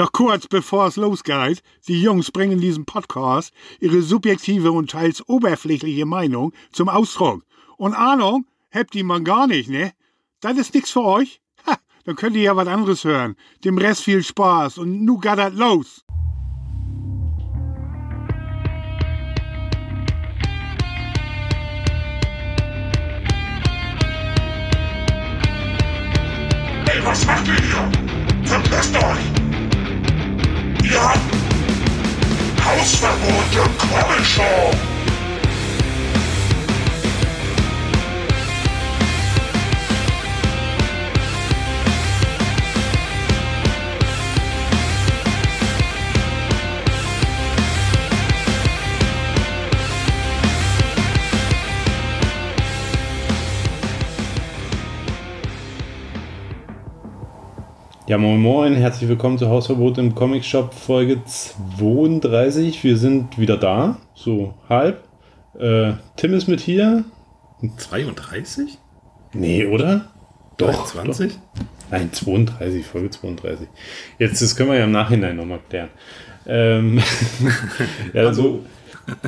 Noch kurz bevor es losgeht, die Jungs bringen in diesem Podcast ihre subjektive und teils oberflächliche Meinung zum Ausdruck. Und Ahnung habt ihr man gar nicht, ne? Das ist nix für euch? Ha, dann könnt ihr ja was anderes hören. Dem Rest viel Spaß und nu das los. Ey, was macht ihr hier? Verpisst euch! Habt Hausverbot im Comic Shop! Ja, moin moin, herzlich willkommen zu Hausverbot im Comic Shop Folge 32. Wir sind wieder da, so halb. Äh, Tim ist mit hier. 32? Nee, oder? 23? Doch. Nein, 32, Folge 32. Jetzt, das können wir ja im Nachhinein nochmal klären. Ähm, ja, also,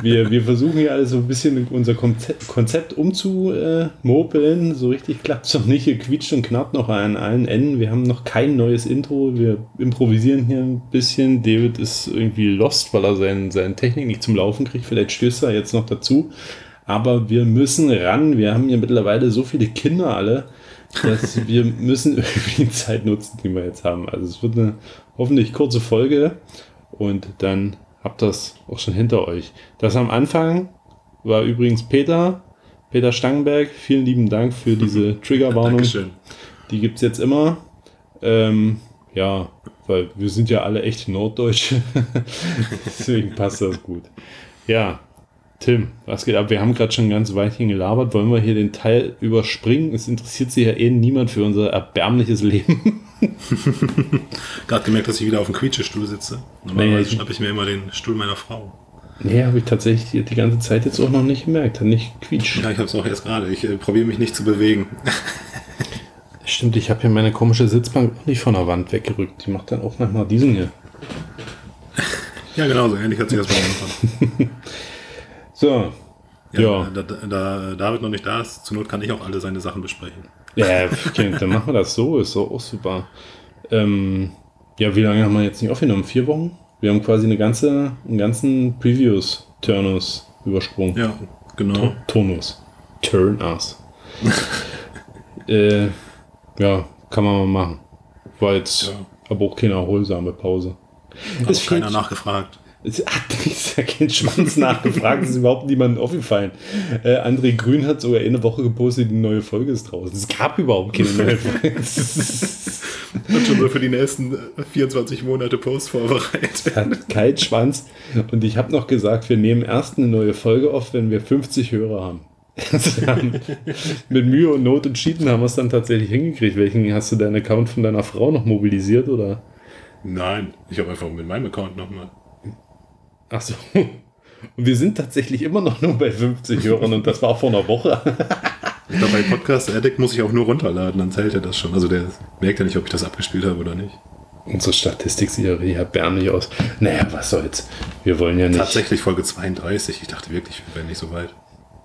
wir, wir versuchen hier alles so ein bisschen unser Konzept, Konzept umzumopeln. So richtig klappt es noch nicht. Hier quietscht und knarrt noch an allen Enden. Wir haben noch kein neues Intro. Wir improvisieren hier ein bisschen. David ist irgendwie lost, weil er sein, seine Technik nicht zum Laufen kriegt. Vielleicht stößt er jetzt noch dazu. Aber wir müssen ran. Wir haben ja mittlerweile so viele Kinder alle, dass wir müssen irgendwie die Zeit nutzen, die wir jetzt haben. Also es wird eine hoffentlich kurze Folge und dann habt das auch schon hinter euch. Das am Anfang war übrigens Peter, Peter Stangenberg. Vielen lieben Dank für diese Triggerwarnung. Dankeschön. Die gibt es jetzt immer. Ähm, ja, weil wir sind ja alle echt Norddeutsche. Deswegen passt das gut. Ja, Tim, was geht ab? Wir haben gerade schon ein ganz Weilchen gelabert. Wollen wir hier den Teil überspringen? Es interessiert sich ja eh niemand für unser erbärmliches Leben. Gerade gemerkt, dass ich wieder auf dem Quietschestuhl sitze. Normalerweise schnappe ich mir immer den Stuhl meiner Frau. Nee, habe ich tatsächlich die, ganze Zeit jetzt auch noch nicht gemerkt. Hat nicht quietscht. Ja, ich habe es auch erst gerade. Ich äh, probiere mich nicht zu bewegen. Stimmt, ich habe hier meine komische Sitzbank auch nicht von der Wand weggerückt. Die macht dann auch manchmal diesen hier. Ja, genau so. Ähnlich hat sich das mal angefangen. So. Ja, Ja. Da, da David noch nicht da ist, zur Not kann ich auch alle seine Sachen besprechen. Ja, okay, dann machen wir das so. Ist doch auch super. Ähm, ja, wie lange haben wir jetzt nicht aufgenommen? Vier Wochen? Wir haben quasi eine ganze, einen ganzen Previous-Turnus übersprungen. Ja, genau. Tonus. Turn us. äh, ja, kann man mal machen. War jetzt Ja. aber auch keine erholsame Pause. Hat auch keiner nachgefragt. Es hat ist ja kein Schwanz nachgefragt, es ist überhaupt niemandem aufgefallen. Äh, André Grün hat sogar eine Woche gepostet, die neue Folge ist draußen. Es gab überhaupt keine neue Folge. Hat schon so für die nächsten äh, 24 Monate Post vorbereitet. hat kein Schwanz. Und ich habe noch gesagt, wir nehmen erst eine neue Folge auf, wenn wir 50 Hörer haben. Also haben mit Mühe und Not und Cheaten haben wir es dann tatsächlich hingekriegt. Welchen hast du deinen Account von deiner Frau noch mobilisiert oder? Nein, ich habe einfach mit meinem Account nochmal. Ach so. Und wir sind tatsächlich immer noch nur bei 50 Hörern und das war vor einer Woche. Ich glaube, bei Podcast Addict muss ich auch nur runterladen, dann zählt er das schon. Also der merkt ja nicht, ob ich das abgespielt habe oder nicht. Unsere Statistik sieht ja erbärmlich aus. Naja, was soll's. Wir wollen ja nicht. Tatsächlich Folge 32. Ich dachte wirklich, wir wären nicht so weit.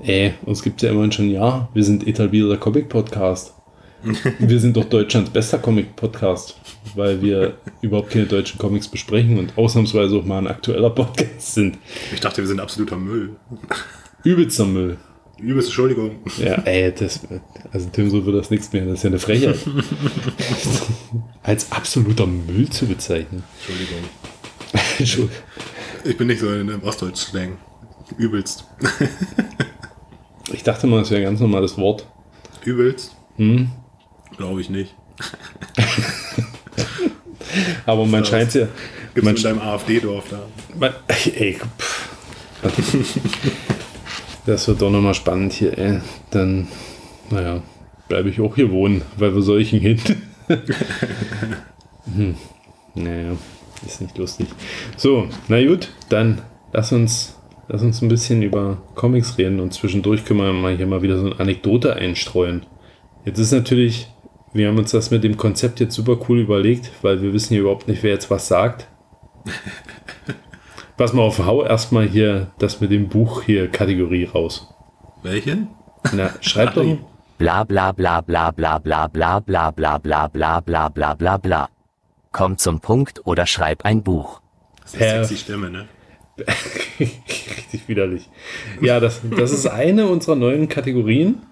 Ey, uns gibt's ja immerhin schon, ja, wir sind etablierter Comic-Podcast. wir sind doch Deutschlands bester Comic-Podcast, weil wir überhaupt keine deutschen Comics besprechen und ausnahmsweise auch mal ein aktueller Podcast sind. Ich dachte, wir sind absoluter Müll. Übelster Müll. Übelste Entschuldigung. Ja, ey, das, also Tim, so wird das nichts mehr. Das ist ja eine Frechheit. Als absoluter Müll zu bezeichnen. Entschuldigung. Entschuldigung. Ich bin nicht so in dem Ostdeutsch-Slang. Übelst. Ich dachte mal, das wäre ein ganz normales Wort. Übelst? Hm? Glaube ich nicht. Aber man So. scheint ja. Gibt Man, in deinem AfD-Dorf da? man, ey, pff. Das wird doch nochmal spannend hier, ey. Dann, naja, bleibe ich auch hier wohnen, weil wo soll ich denn hin? hm. Naja, ist nicht lustig. So, na gut, dann lass uns, lass uns ein bisschen über Comics reden und zwischendurch können wir mal hier mal wieder so eine Anekdote einstreuen. Jetzt ist natürlich wir haben uns das mit dem Konzept jetzt super cool überlegt, weil wir wissen hier überhaupt nicht, wer jetzt was sagt. Pass mal auf, hau erstmal hier das mit dem Buch hier Kategorie raus. Welche? Na, schreib doch. Bla bla bla bla bla bla bla bla bla bla bla bla bla bla bla. Komm zum Punkt oder schreib ein Buch. Das ist eine sexy Stimme, ne? Richtig widerlich. Ja, das, das ist eine unserer neuen Kategorien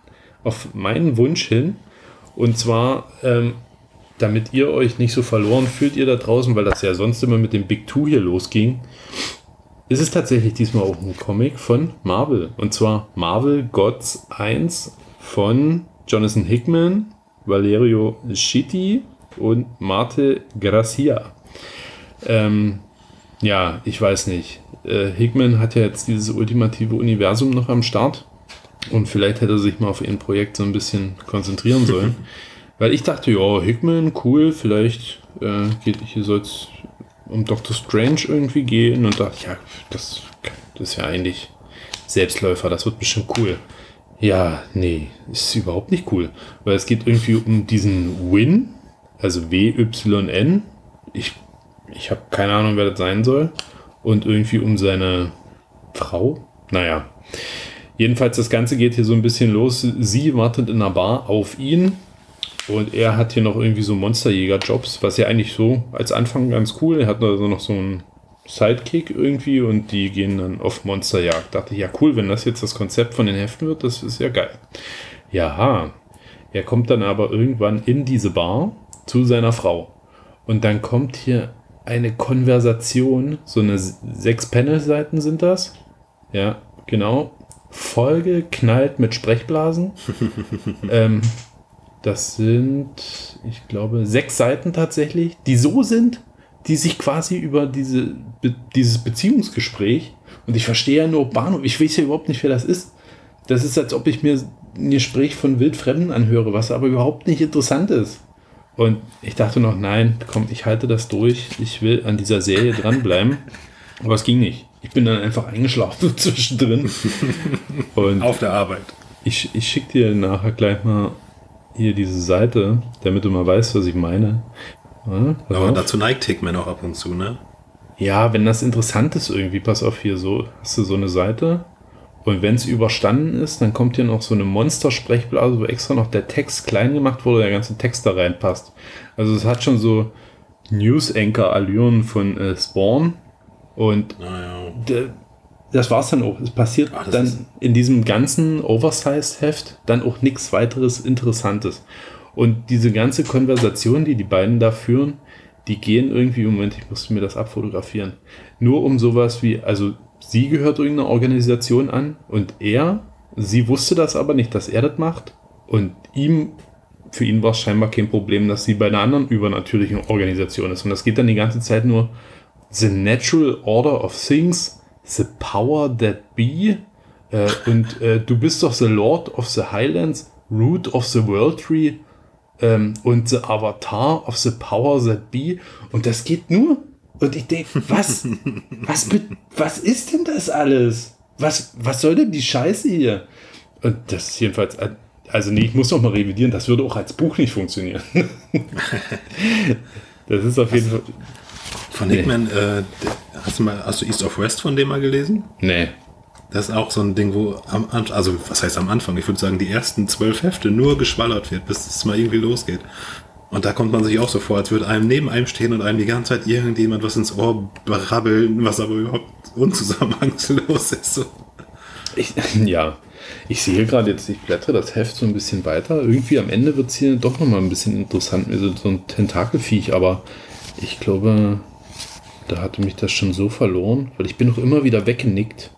auf meinen Wunsch hin. Und zwar, ähm, damit ihr euch nicht so verloren fühlt, ihr da draußen, weil das ja sonst immer mit dem Big Two hier losging, ist es tatsächlich diesmal auch ein Comic von Marvel. Und zwar Marvel Gods 1 von Jonathan Hickman, Valerio Schitti und Marte Gracia. Ähm, ja, ich weiß nicht. Äh, Hickman hat ja jetzt dieses ultimative Universum noch am Start. Und vielleicht hätte er sich mal auf ein Projekt so ein bisschen konzentrieren sollen. Weil ich dachte, ja, Hickman, cool, vielleicht äh, geht hier soll es um Doctor Strange irgendwie gehen. Und dachte, ja, das, das ist ja eigentlich Selbstläufer, das wird bestimmt cool. Ja, nee, ist überhaupt nicht cool. Weil es geht irgendwie um diesen Win, also W-Y-N. Ich, ich habe keine Ahnung, wer das sein soll. Und irgendwie um seine Frau. Naja. Jedenfalls, das Ganze geht hier so ein bisschen los. Sie wartet in einer Bar auf ihn. Und er hat hier noch irgendwie so Monsterjäger-Jobs, was ja eigentlich so als Anfang ganz cool. Er hat also noch so einen Sidekick irgendwie und die gehen dann auf Monsterjagd. Dachte ich, ja cool, wenn das jetzt das Konzept von den Heften wird, das ist ja geil. Ja, er kommt dann aber irgendwann in diese Bar zu seiner Frau. Und dann kommt hier eine Konversation, so eine sechs Panel-Seiten sind das. Ja, genau. Folge knallt mit Sprechblasen. ähm, das sind, ich glaube, sechs Seiten tatsächlich, die so sind, die sich quasi über diese, be, dieses Beziehungsgespräch, und ich verstehe ja nur Bahnhof, ich weiß ja überhaupt nicht, wer das ist. Das ist, als ob ich mir ein Gespräch von Wildfremden anhöre, was aber überhaupt nicht interessant ist. Und ich dachte noch, nein, komm, ich halte das durch. Ich will an dieser Serie dranbleiben. Aber es ging nicht. Ich bin dann einfach eingeschlafen zwischendrin. Und Auf der Arbeit. ich, ich schicke dir nachher gleich mal hier diese Seite, damit du mal weißt, was ich meine. Ja, Aber auf. dazu neigt Hickman auch ab und zu, ne? Ja, wenn das interessant ist irgendwie, pass auf hier so, hast du so eine Seite und wenn es überstanden ist, dann kommt hier noch so eine Monster-Sprechblase, wo extra noch der Text klein gemacht wurde, der ganze Text da reinpasst. Also es hat schon so News-Anchor-Allüren von äh, Spawn und Naja. d- das war's dann auch. Es passiert Ach, dann in diesem ganzen Oversized-Heft dann auch nichts weiteres Interessantes. Und diese ganze Konversation, die die beiden da führen, die gehen irgendwie, Moment, ich musste mir das abfotografieren, nur um sowas wie, also sie gehört irgendeiner Organisation an und er, sie wusste das aber nicht, dass er das macht und ihm, für ihn war es scheinbar kein Problem, dass sie bei einer anderen übernatürlichen Organisation ist. Und das geht dann die ganze Zeit nur, The Natural Order of Things, The Power That Be äh, und äh, du bist doch The Lord of the Highlands, Root of the World Tree ähm, und The Avatar of the Power That Be und das geht nur. Und ich denke, was, was, was ist denn das alles? Was, was soll denn die Scheiße hier? Und das ist jedenfalls, äh, also nee, ich muss noch mal revidieren, das würde auch als Buch nicht funktionieren. das ist auf jeden Fall, Von Hickman, äh, hast, du mal, hast du East of West von dem mal gelesen? nee, Das ist auch so ein Ding, wo am Anfang, also was heißt am Anfang? Ich würde sagen, die ersten zwölf Hefte nur geschwallert wird, bis es mal irgendwie losgeht. Und da kommt man sich auch so vor, als würde einem neben einem stehen und einem die ganze Zeit irgendjemand was ins Ohr brabbeln, was aber überhaupt unzusammenhangslos ist. So. Ich, ja, ich sehe gerade jetzt, ich blättere das Heft so ein bisschen weiter. Irgendwie am Ende wird es hier doch nochmal ein bisschen interessant mit so, so ein Tentakelviech, aber ich glaube, da hatte mich das schon so verloren, weil ich bin noch immer wieder weggenickt.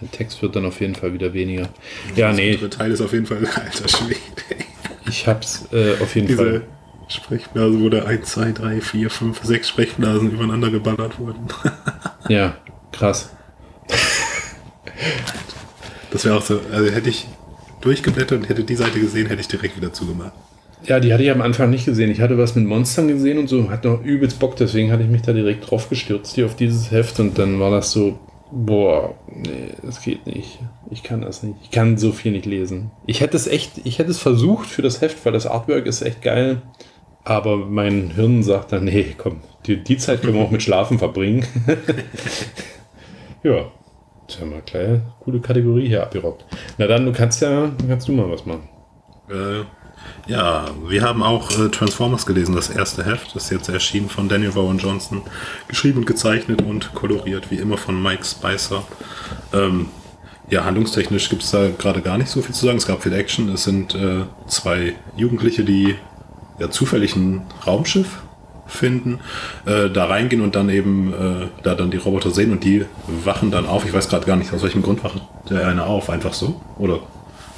Der Text wird dann auf jeden Fall wieder weniger. Ja, nee, Der Teil ist auf jeden Fall alter Schwede. ich hab's äh, auf jeden Diese Fall. Sprechblase, wo da 1, 2, 3, 4, 5, 6 Sprechblasen übereinander geballert wurden. Ja, krass. Das wäre auch so, also hätte ich durchgeblättert und hätte die Seite gesehen, hätte ich direkt wieder zugemacht. Ja, die hatte ich am Anfang nicht gesehen. Ich hatte was mit Monstern gesehen und so, hatte noch übelst Bock, deswegen hatte ich mich da direkt drauf gestürzt hier auf dieses Heft und dann war das so, Boah, nee, das geht nicht. Ich kann das nicht. Ich kann so viel nicht lesen. Ich hätte es echt, ich hätte es versucht für das Heft, weil das Artwork ist echt geil. Aber mein Hirn sagt dann, nee, komm, die, die Zeit können wir auch mit Schlafen verbringen. ja, tja mal, kleine, coole Kategorie hier abgerockt. Na dann, du kannst ja, kannst du mal was machen. Äh, ja, wir haben auch äh, Transformers gelesen, das erste Heft. Das ist jetzt erschienen von Daniel Rowan Johnson. Geschrieben und gezeichnet und koloriert, wie immer von Mike Spicer. Ähm, ja, handlungstechnisch gibt es da gerade gar nicht so viel zu sagen. Es gab viel Action. Es sind äh, zwei Jugendliche, die ja zufällig ein Raumschiff finden, äh, da reingehen und dann eben äh, da dann die Roboter sehen und die wachen dann auf. Ich weiß gerade gar nicht, aus welchem Grund wacht der eine auf, einfach so? Oder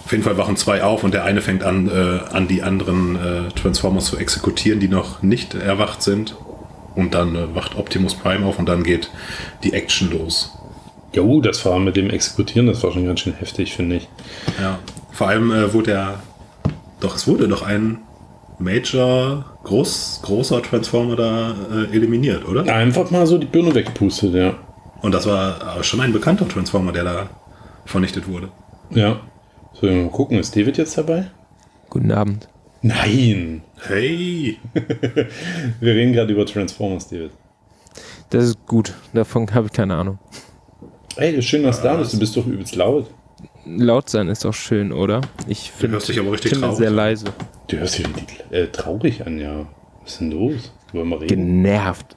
auf jeden Fall wachen zwei auf und der eine fängt an, äh, an die anderen äh, Transformers zu exekutieren, die noch nicht erwacht sind. Und dann äh, wacht Optimus Prime auf und dann geht die Action los. Jo, das war mit dem Exekutieren, das war schon ganz schön heftig, finde ich. Ja. Vor allem äh, wurde ja. Doch, es wurde doch ein Major, groß, großer Transformer da äh, eliminiert, oder? Einfach mal so die Birne wegpustet, ja. Und das war äh, schon ein bekannter Transformer, der da vernichtet wurde. Ja. So, mal gucken, ist David jetzt dabei? Guten Abend. Nein! Hey! Wir reden gerade über Transformers, David. Das ist gut. Davon habe ich keine Ahnung. Ey, ist schön, dass du da bist. Du bist doch übelst laut. Laut sein ist auch schön, oder? Ich finde hörst dich aber richtig finde traurig sehr leise. Du hörst dich richtig äh, traurig an, ja. Was ist denn los? Wollen wir reden? Genervt.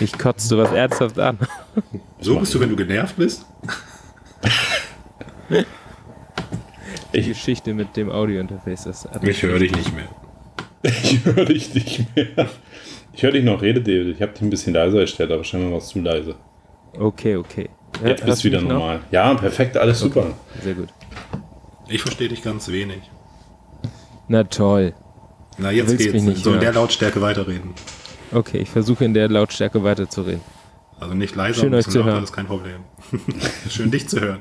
Ich kotze sowas ernsthaft an. So bist du, wenn du genervt bist? Die Geschichte mit dem Audiointerface, das hat Ich höre dich nicht mehr. Ich höre dich nicht mehr. Ich höre dich noch, rede David. Ich habe dich ein bisschen leiser gestellt, aber scheinbar war es zu leise. Okay, okay. Ja, Jetzt bist du wieder mich noch? normal. Ja, perfekt, alles super. Sehr gut. Ich verstehe dich ganz wenig. Na toll. Na, jetzt geht's. mich nicht so in der Lautstärke weiterreden. Okay, ich versuche in der Lautstärke weiterzureden. Also nicht leiser, Schön, euch zu hören. ist kein Problem. Schön dich zu hören.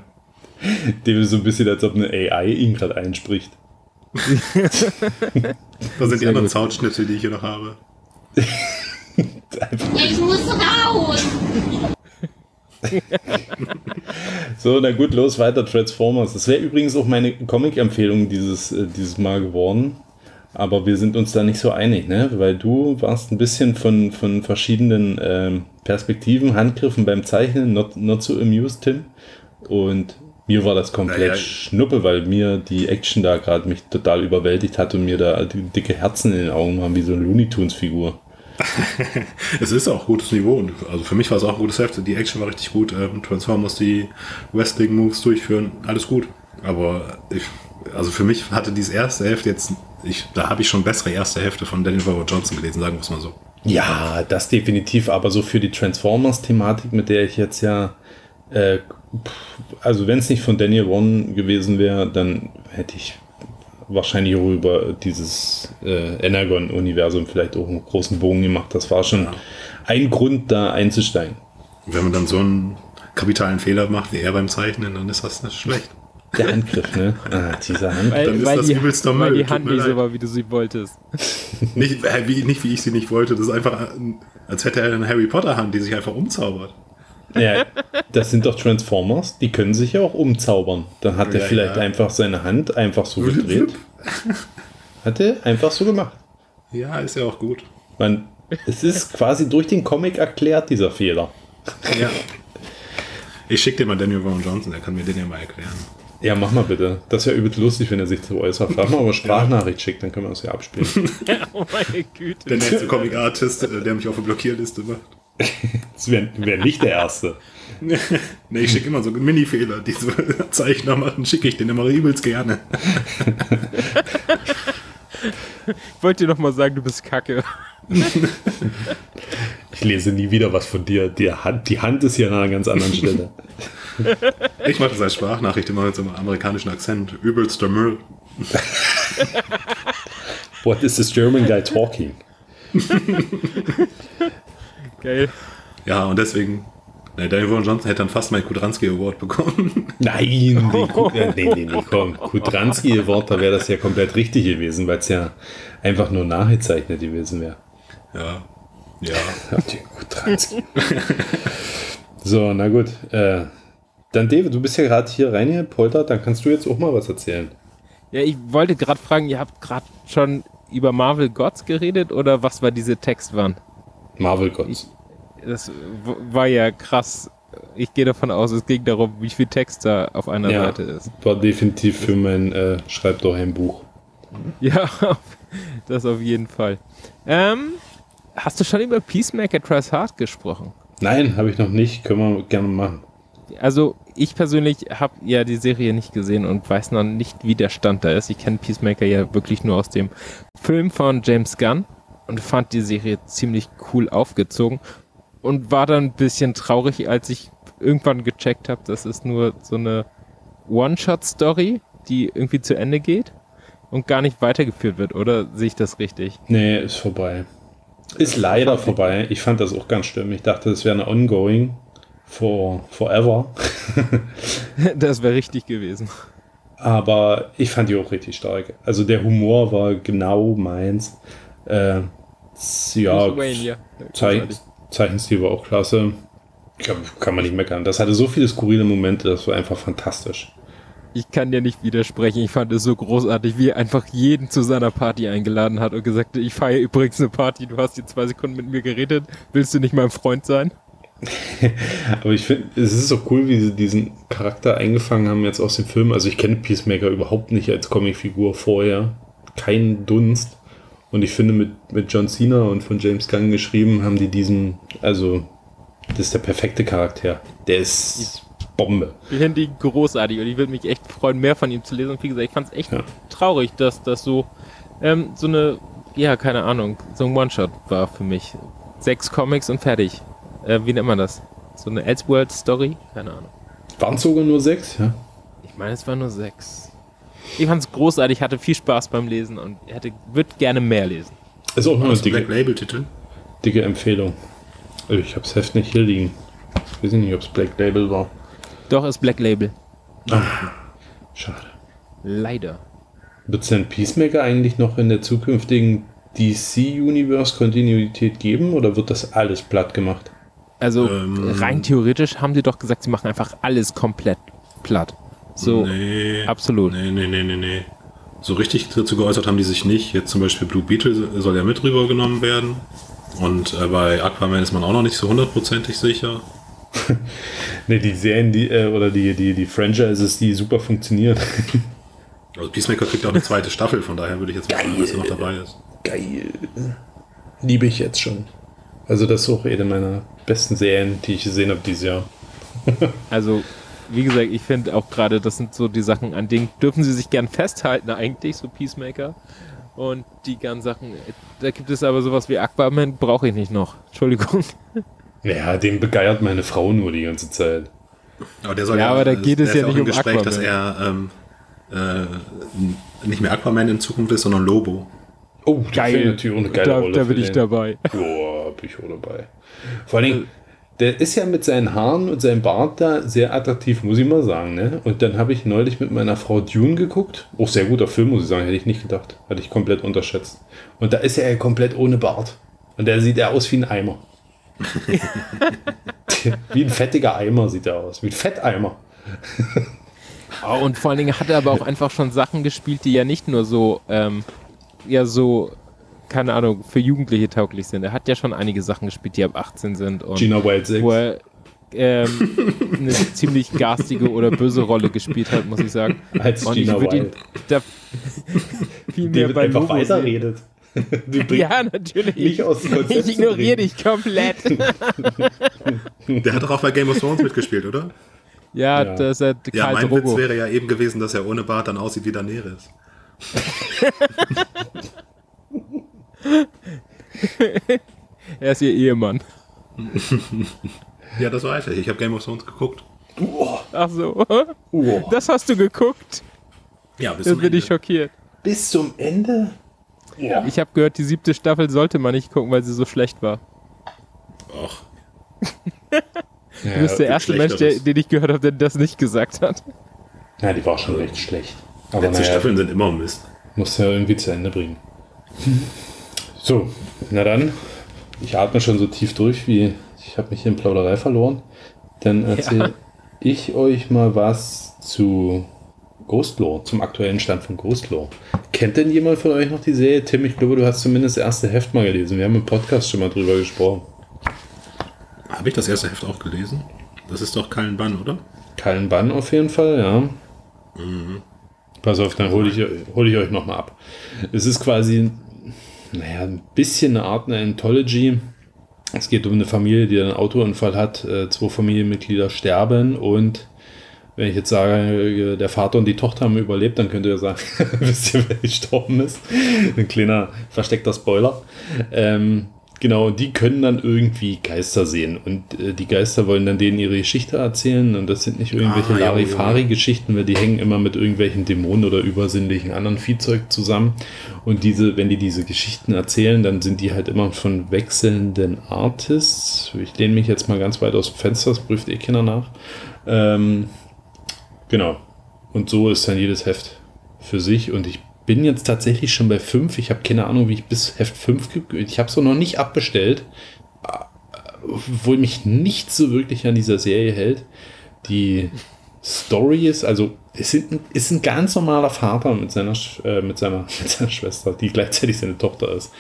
David ist so ein bisschen, als ob eine AI ihn gerade einspricht. Das sind die anderen. Soundschnitte, die ich hier noch habe. Ich muss raus! So, na gut, los, weiter Transformers. Das wäre übrigens auch meine Comic-Empfehlung dieses, äh, dieses Mal geworden. Aber wir sind uns da nicht so einig, ne? Weil du warst ein bisschen von, von verschiedenen ähm, Perspektiven, Handgriffen beim Zeichnen, not, not so amused, Tim. Und mir war das komplett Naja. Schnuppe, weil mir die Action da gerade mich total überwältigt hat und mir da die dicke Herzen in den Augen waren, wie so eine Looney Tunes-Figur. Es ist auch gutes Niveau. Und also für mich war es auch ein gutes Heft. Die Action war richtig gut. Ähm, Transformers, die Wrestling-Moves durchführen, alles gut. Aber ich, also für mich hatte dieses erste Heft jetzt, ich, da habe ich schon bessere erste Hefte von Daniel Rowan Johnson gelesen, sagen wir es mal so. Ja, das definitiv, aber so für die Transformers-Thematik, mit der ich jetzt ja, äh, also wenn es nicht von Daniel One gewesen wäre, dann hätte ich wahrscheinlich auch über dieses äh, Energon-Universum vielleicht auch einen großen Bogen gemacht. Das war schon Ja. ein Grund, da einzusteigen. Wenn man dann so einen kapitalen Fehler macht wie er beim Zeichnen, dann ist das nicht schlecht. Der Handgriff, ne? Ah, dieser Handgriff. Weil, Dann ist weil das die, übelster weil Müll, die tut Hand nicht so war, wie du sie wolltest. Nicht, äh, wie, nicht wie ich sie nicht wollte. Das ist einfach, als hätte er eine Harry Potter Hand, die sich einfach umzaubert. Ja, das sind doch Transformers, die können sich ja auch umzaubern. Dann hat er Ja, vielleicht ja. einfach seine Hand einfach so gedreht. Hat er einfach so gemacht. Ja, ist ja auch gut. Man, es ist quasi durch den Comic erklärt, dieser Fehler. Ja. Ich schicke dir mal Daniel Rowan Johnson, der kann mir den ja mal erklären. Ja, mach mal bitte. Das wäre übelst lustig, wenn er sich so äußert. Frag mal, ob er Sprachnachricht schickt, dann können wir das ja abspielen. oh meine Güte. Der nächste Comic Artist, äh, der mich auf eine Blockierliste macht. Das wäre wär nicht der Erste. Ne, ich schicke immer so Mini-Fehler, die so Zeichner machen, schicke ich den immer übelst gerne. Ich wollte dir noch mal sagen, du bist kacke. Ich lese nie wieder was von dir. Die Hand, die Hand ist hier an einer ganz anderen Stelle. Ich mache das als Sprachnachricht immer mit so einem amerikanischen Akzent. Übelster Müll. What is this German guy talking? Geil. Ja, und deswegen, ne, Daniel Rowan Johnson hätte dann fast meinen Kudranski Award bekommen. Nein, den Ku- äh, nee, nee, nee, komm. Kudranski Wort, da wäre das ja komplett richtig gewesen, weil es ja einfach nur nachgezeichnet gewesen wäre. Ja. Ja. Kudranski? so, na gut. Äh, Dann David, du bist ja gerade hier reingepoltert, dann kannst du jetzt auch mal was erzählen. Ja, ich wollte gerade fragen, ihr habt gerade schon über Marvel Gods geredet oder was war diese Textwand? Marvel Gods. Das war ja krass. Ich gehe davon aus, es ging darum, wie viel Text da auf einer Ja. Seite ist. War definitiv für mein äh, Schreib doch ein Buch. Ja, das auf jeden Fall. Ähm, hast du schon über Peacemaker Tries Hard gesprochen? Nein, habe ich noch nicht. Können wir gerne machen. Also ich persönlich habe ja die Serie nicht gesehen und weiß noch nicht, wie der Stand da ist. Ich kenne Peacemaker ja wirklich nur aus dem Film von James Gunn und fand die Serie ziemlich cool aufgezogen und war dann ein bisschen traurig, als ich irgendwann gecheckt habe, das ist nur so eine One-Shot-Story, die irgendwie zu Ende geht und gar nicht weitergeführt wird, oder sehe ich das richtig? Nee, ist vorbei. Ist leider vorbei. Ich fand das auch ganz schlimm. Ich dachte, das wäre eine Ongoing for forever. Das wäre richtig gewesen. Aber ich fand die auch richtig stark. Also der Humor war genau meins. Äh, ja. Zeich Zeichenstil war auch klasse. Kann, kann man nicht meckern. Das hatte so viele skurrile Momente, das war einfach fantastisch. Ich kann dir nicht widersprechen. Ich fand es so großartig, wie er einfach jeden zu seiner Party eingeladen hat und gesagt hat, ich feiere übrigens eine Party, du hast jetzt zwei Sekunden mit mir geredet, willst du nicht mein Freund sein? Aber ich finde, es ist so cool, wie sie diesen Charakter eingefangen haben jetzt aus dem Film. Also ich kenne Peacemaker überhaupt nicht als Comicfigur vorher. Kein Dunst. Und ich finde, mit, mit John Cena und von James Gunn geschrieben, haben die diesen, also, das ist der perfekte Charakter. Der ist Bombe. Ich finde ihn großartig und ich würde mich echt freuen, mehr von ihm zu lesen. Und wie gesagt, ich fand es echt Ja. traurig, dass das so, ähm, so eine, ja, keine Ahnung, so ein One-Shot war für mich. Sechs Comics und fertig. Äh, wie nennt man das? So eine Elseworld-Story? Keine Ahnung. Waren es sogar nur sechs, ja? Ich meine, es waren nur sechs. Ich fand es großartig, hatte viel Spaß beim Lesen und hätte, würde gerne mehr lesen. Ist auch ist ein Black dicke, Label Titel. dicke Empfehlung. Also Ich hab's Heft nicht hier liegen. Ich weiß nicht, ob es Black Label war. Doch, ist Black Label. Schade. Leider. Wird es denn Peacemaker eigentlich noch in der zukünftigen DC-Universe-Kontinuität geben oder wird das alles platt gemacht? Also Ähm. rein theoretisch haben sie doch gesagt, sie machen einfach alles komplett platt. So, nee. absolut. Nee, nee, nee, nee, nee. So richtig dazu geäußert haben die sich nicht. Jetzt zum Beispiel Blue Beetle soll ja mit rübergenommen werden. Und äh, bei Aquaman ist man auch noch nicht so hundertprozentig sicher. Ne, die Serien, die, äh, oder die, die, die Franchises, die super funktionieren. Also Peacemaker kriegt auch eine zweite Staffel, von daher würde ich jetzt mal sagen, dass er noch dabei ist. Geil. Liebe ich jetzt schon. Also das ist auch eine meiner besten Serien, die ich gesehen habe dieses Jahr. Also, wie gesagt, ich finde auch gerade, das sind so die Sachen, an denen dürfen sie sich gern festhalten eigentlich, so Peacemaker. Und die ganzen Sachen, da gibt es aber sowas wie Aquaman, brauche ich nicht noch. Entschuldigung. Ja, den begeiert meine Frau nur die ganze Zeit. Aber der soll Ja, aber da geht es ja auch nicht im um Gespräch, Aquaman. dass er ähm, äh, nicht mehr Aquaman in Zukunft ist, sondern Lobo. Oh, wäre natürlich eine geile da, Rolle. da bin ich den. dabei. Boah, bin ich auch dabei. Vor allen Dingen, der ist ja mit seinen Haaren und seinem Bart da sehr attraktiv, muss ich mal sagen. Ne? Und dann habe ich neulich mit meiner Frau Dune geguckt. Auch sehr guter Film, muss ich sagen, hätte ich nicht gedacht. Hatte ich komplett unterschätzt. Und da ist er ja komplett ohne Bart. Und der sieht er aus wie ein Eimer. wie ein fettiger Eimer sieht er aus. Wie ein Fetteimer. Oh, und vor allen Dingen hat er aber auch einfach schon Sachen gespielt, die ja nicht nur so, ähm, ja so, keine Ahnung, für Jugendliche tauglich sind. Er hat ja schon einige Sachen gespielt, die ab 18 sind und Gina Wild 6. wo er ähm, eine ziemlich garstige oder böse Rolle gespielt hat, muss ich sagen. Als Und Gina ich würde ihn Wild. da viel mehr bei einfach Lobo sehen. weiterredet. Ja, natürlich. Ich ignoriere dich komplett. Der hat doch auch bei Game of Thrones mitgespielt, oder? Ja, Ja. das ist ja Ja, Karl mein Drogo. Witz wäre ja eben gewesen, dass er ohne Bart dann aussieht wie Daenerys. Er ist ihr Ehemann. Ja, das weiß ich. Ich habe Game of Thrones geguckt. Ach so. Oh. Das hast du geguckt? Ja, bis Jetzt zum bin ich Ende. schockiert. Bis zum Ende? Ja. Ich habe gehört, die siebte Staffel sollte man nicht gucken, weil sie so schlecht war. Och, Du bist der erste Mensch, der, den ich gehört habe, der das nicht gesagt hat. Ja, die war schon recht schlecht. Aber letzte naja, Staffeln sind immer Mist. muss ja irgendwie zu Ende bringen. So, na dann. Ich atme schon so tief durch, wie ich habe mich hier in Plauderei verloren. Dann erzähl, ich euch mal was zu Ghostlore, zum aktuellen Stand von Ghostlore. Kennt denn jemand von euch noch die Serie? Tim, ich glaube, du hast zumindest das erste Heft mal gelesen. Wir haben im Podcast schon mal drüber gesprochen. Habe ich das erste Heft auch gelesen? Das ist doch kein Bann, oder? Kallen Bann auf jeden Fall, ja. Pass auf, dann hole ich, hol ich euch nochmal ab. Es ist quasi, naja, ein bisschen eine Art eine Anthology. Es geht um eine Familie, die einen Autounfall hat. Äh, zwei Familienmitglieder sterben und wenn ich jetzt sage, der Vater und die Tochter haben überlebt, dann könnt ihr sagen, wisst ihr, wer gestorben ist. Ein kleiner versteckter Spoiler. Ähm, genau, die können dann irgendwie Geister sehen. Und äh, die Geister wollen dann denen ihre Geschichte erzählen. Und das sind nicht irgendwelche Ah, Larifari-Geschichten, weil die hängen immer mit irgendwelchen Dämonen oder übersinnlichen anderen Viehzeug zusammen. Und diese, wenn die diese Geschichten erzählen, dann sind die halt immer von wechselnden Artists. Ich lehne mich jetzt mal ganz weit aus dem Fenster, das prüft eh keiner nach. Ähm, Genau. Und so ist dann jedes Heft für sich. Und ich bin jetzt tatsächlich schon bei 5. Ich habe keine Ahnung, wie ich bis Heft 5 ge Ich habe es noch nicht abbestellt. Obwohl mich nicht so wirklich an dieser Serie hält. Die Story ist, also es ist ist ein ganz normaler Vater mit seiner, äh, mit, seiner, mit seiner Schwester, die gleichzeitig seine Tochter ist.